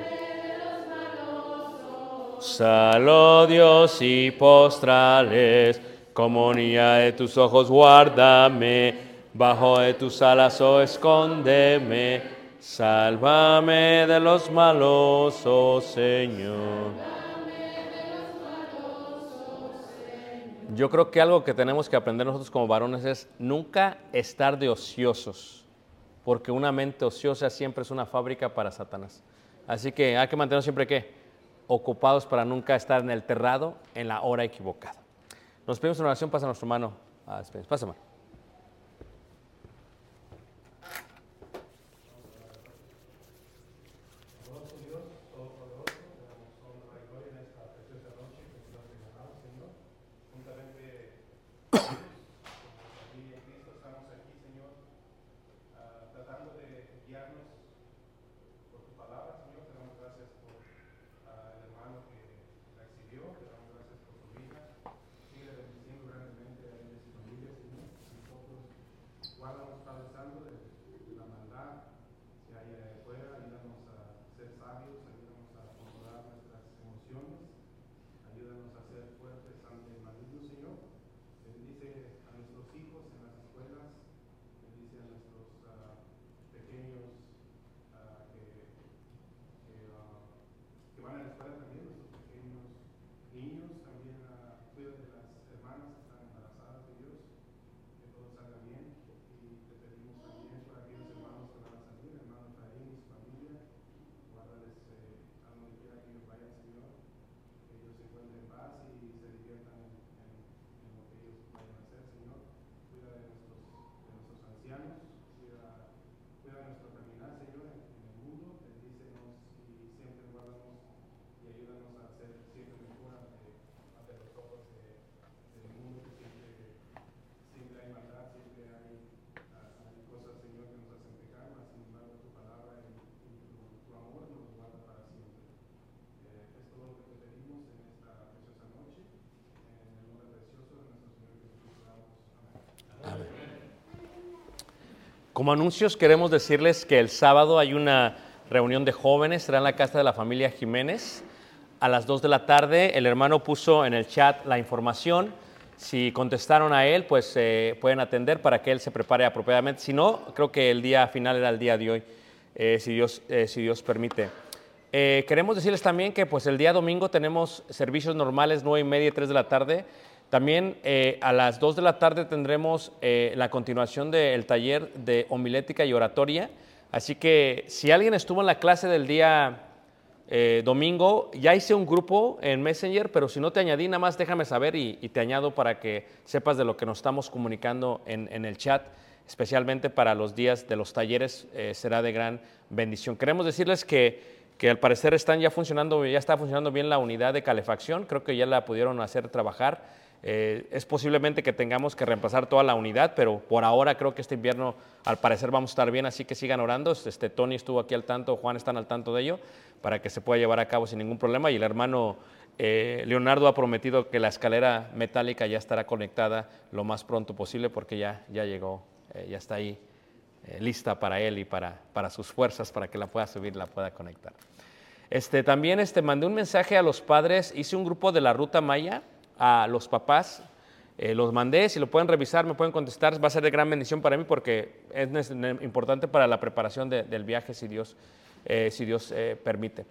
Salo Dios y postrales, comunidad de tus ojos guárdame, bajo de tus alas oh escóndeme, sálvame de los malos, oh Señor. Yo creo que algo que tenemos que aprender nosotros como varones es nunca estar de ociosos, porque una mente ociosa siempre es una fábrica para Satanás. Así que hay que mantenernos siempre ocupados para nunca estar en el terrado en la hora equivocada. Nos pedimos una oración, pasa nuestro mano. Ah, guardan los Como anuncios queremos decirles que el sábado hay una reunión de jóvenes, será en la casa de la familia Jiménez. A las 2 de la tarde el hermano puso en el chat la información. Si contestaron a él, pues eh, pueden atender para que él se prepare apropiadamente. Si no, creo que el día final era el día de hoy, eh, si, Dios, eh, si Dios permite. queremos decirles también que pues el día domingo tenemos servicios normales 9 y media y 3 de la tarde. También a las 2 de la tarde tendremos la continuación del taller de homilética y oratoria. Así que si alguien estuvo en la clase del día eh, domingo, ya hice un grupo en Messenger, pero si no te añadí, nada más déjame saber y, te añado para que sepas de lo que nos estamos comunicando en, el chat, especialmente para los días de los talleres, eh, será de gran bendición. Queremos decirles que, que al parecer están ya funcionando, ya está funcionando bien la unidad de calefacción, creo que ya la pudieron hacer trabajar. Eh, es posiblemente que tengamos que reemplazar toda la unidad, pero por ahora creo que este invierno al parecer vamos a estar bien, así que sigan orando. Este, Tony estuvo aquí al tanto, Juan están al tanto de ello, para que se pueda llevar a cabo sin ningún problema. Y el hermano eh, Leonardo ha prometido que la escalera metálica ya estará conectada lo más pronto posible porque ya, ya llegó, eh, ya está ahí lista para él y para, para sus fuerzas, para que la pueda subir, la pueda conectar. Este, también este, mandé un mensaje a los padres, hice un grupo de la Ruta Maya, a los papás. Eh, los mandé, si lo pueden revisar, me pueden contestar, va a ser de gran bendición para mí porque es importante para la preparación del viaje si Dios, eh, si Dios eh, permite.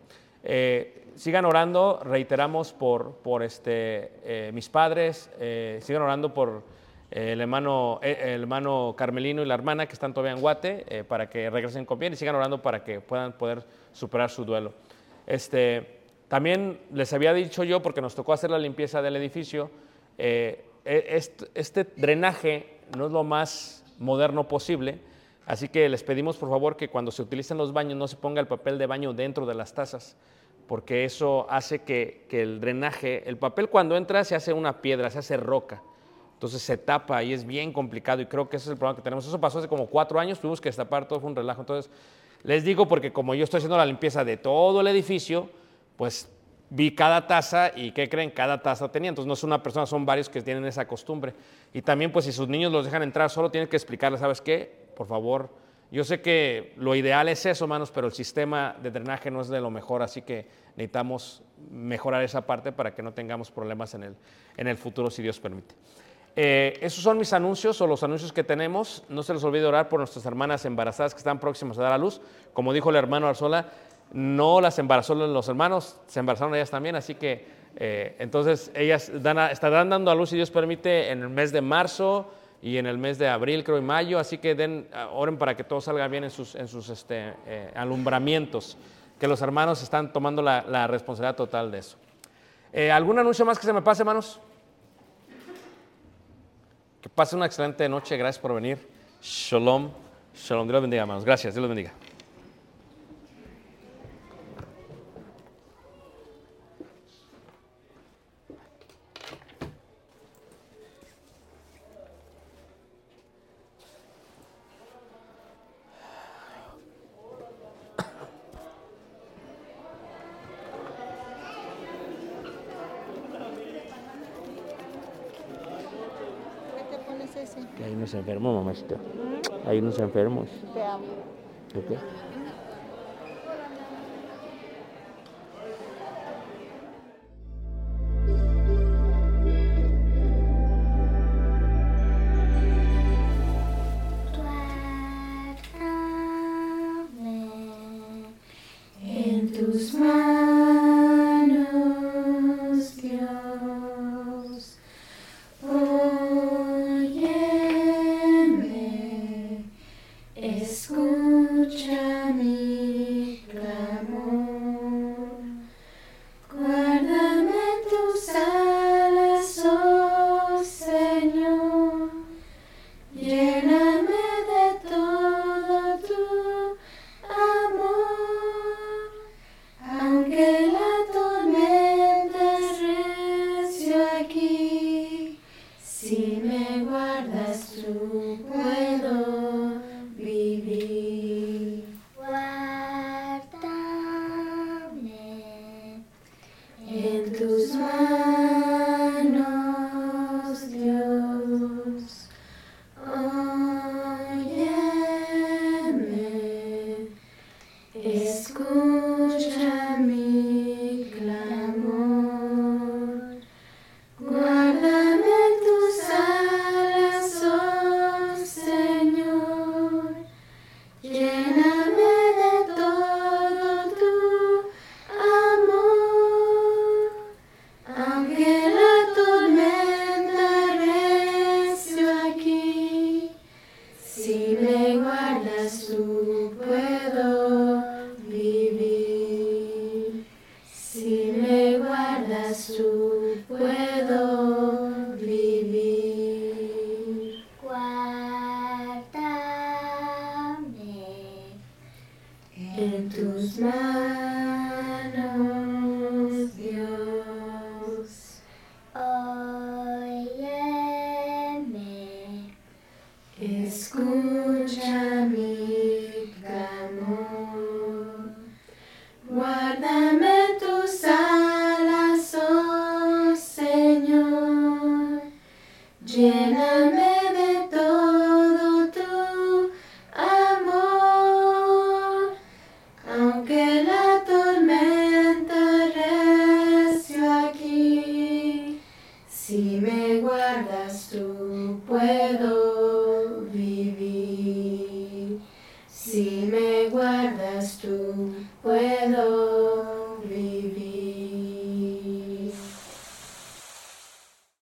sigan orando, reiteramos por, por este, mis padres, sigan orando por el hermano, el hermano Carmelino y la hermana que están todavía en Guate para que regresen con bien y sigan orando para que puedan poder superar su duelo. Este, también les había dicho yo, porque nos tocó hacer la limpieza del edificio, eh, e, este, drenaje no es lo más moderno posible, así que les pedimos por favor que cuando se utilicen los baños no se ponga el papel de baño dentro de las tazas, porque eso hace que, el drenaje, el papel cuando entra se hace una piedra, se hace roca, entonces se tapa y es bien complicado y creo que ese es el problema que tenemos. Eso pasó hace como cuatro años, tuvimos que destapar, todo fue un relajo. Entonces, les digo porque como yo estoy haciendo la limpieza de todo el edificio, pues vi cada taza y ¿qué creen? Cada taza tenía. Entonces no es una persona, son varios que tienen esa costumbre. Y también pues si sus niños los dejan entrar, solo tienen que explicarles, ¿sabes qué? Por favor, yo sé que lo ideal es eso, hermanos, pero el sistema de drenaje no es de lo mejor, así que necesitamos mejorar esa parte para que no tengamos problemas en el, en el futuro, si Dios permite. Eh, esos son mis anuncios o los anuncios que tenemos. No se les olvide orar por nuestras hermanas embarazadas que están próximas a dar a luz. Como dijo el hermano Arzola, no las embarazó los hermanos, se embarazaron ellas también, así que eh, entonces ellas estarán dando a luz, si Dios permite, en el mes de marzo y en el mes de abril, creo, y mayo, así que den, ah, oren para que todo salga bien en sus, este, eh, alumbramientos, que los hermanos están tomando la, responsabilidad total de eso. Eh, ¿Algún anuncio más que se me pase, hermanos? Que pase una excelente noche, gracias por venir. Shalom, shalom, Dios los bendiga, hermanos. Gracias, Dios los bendiga. Unos enfermos, mamacita. Hay unos enfermos. Te amo. Okay.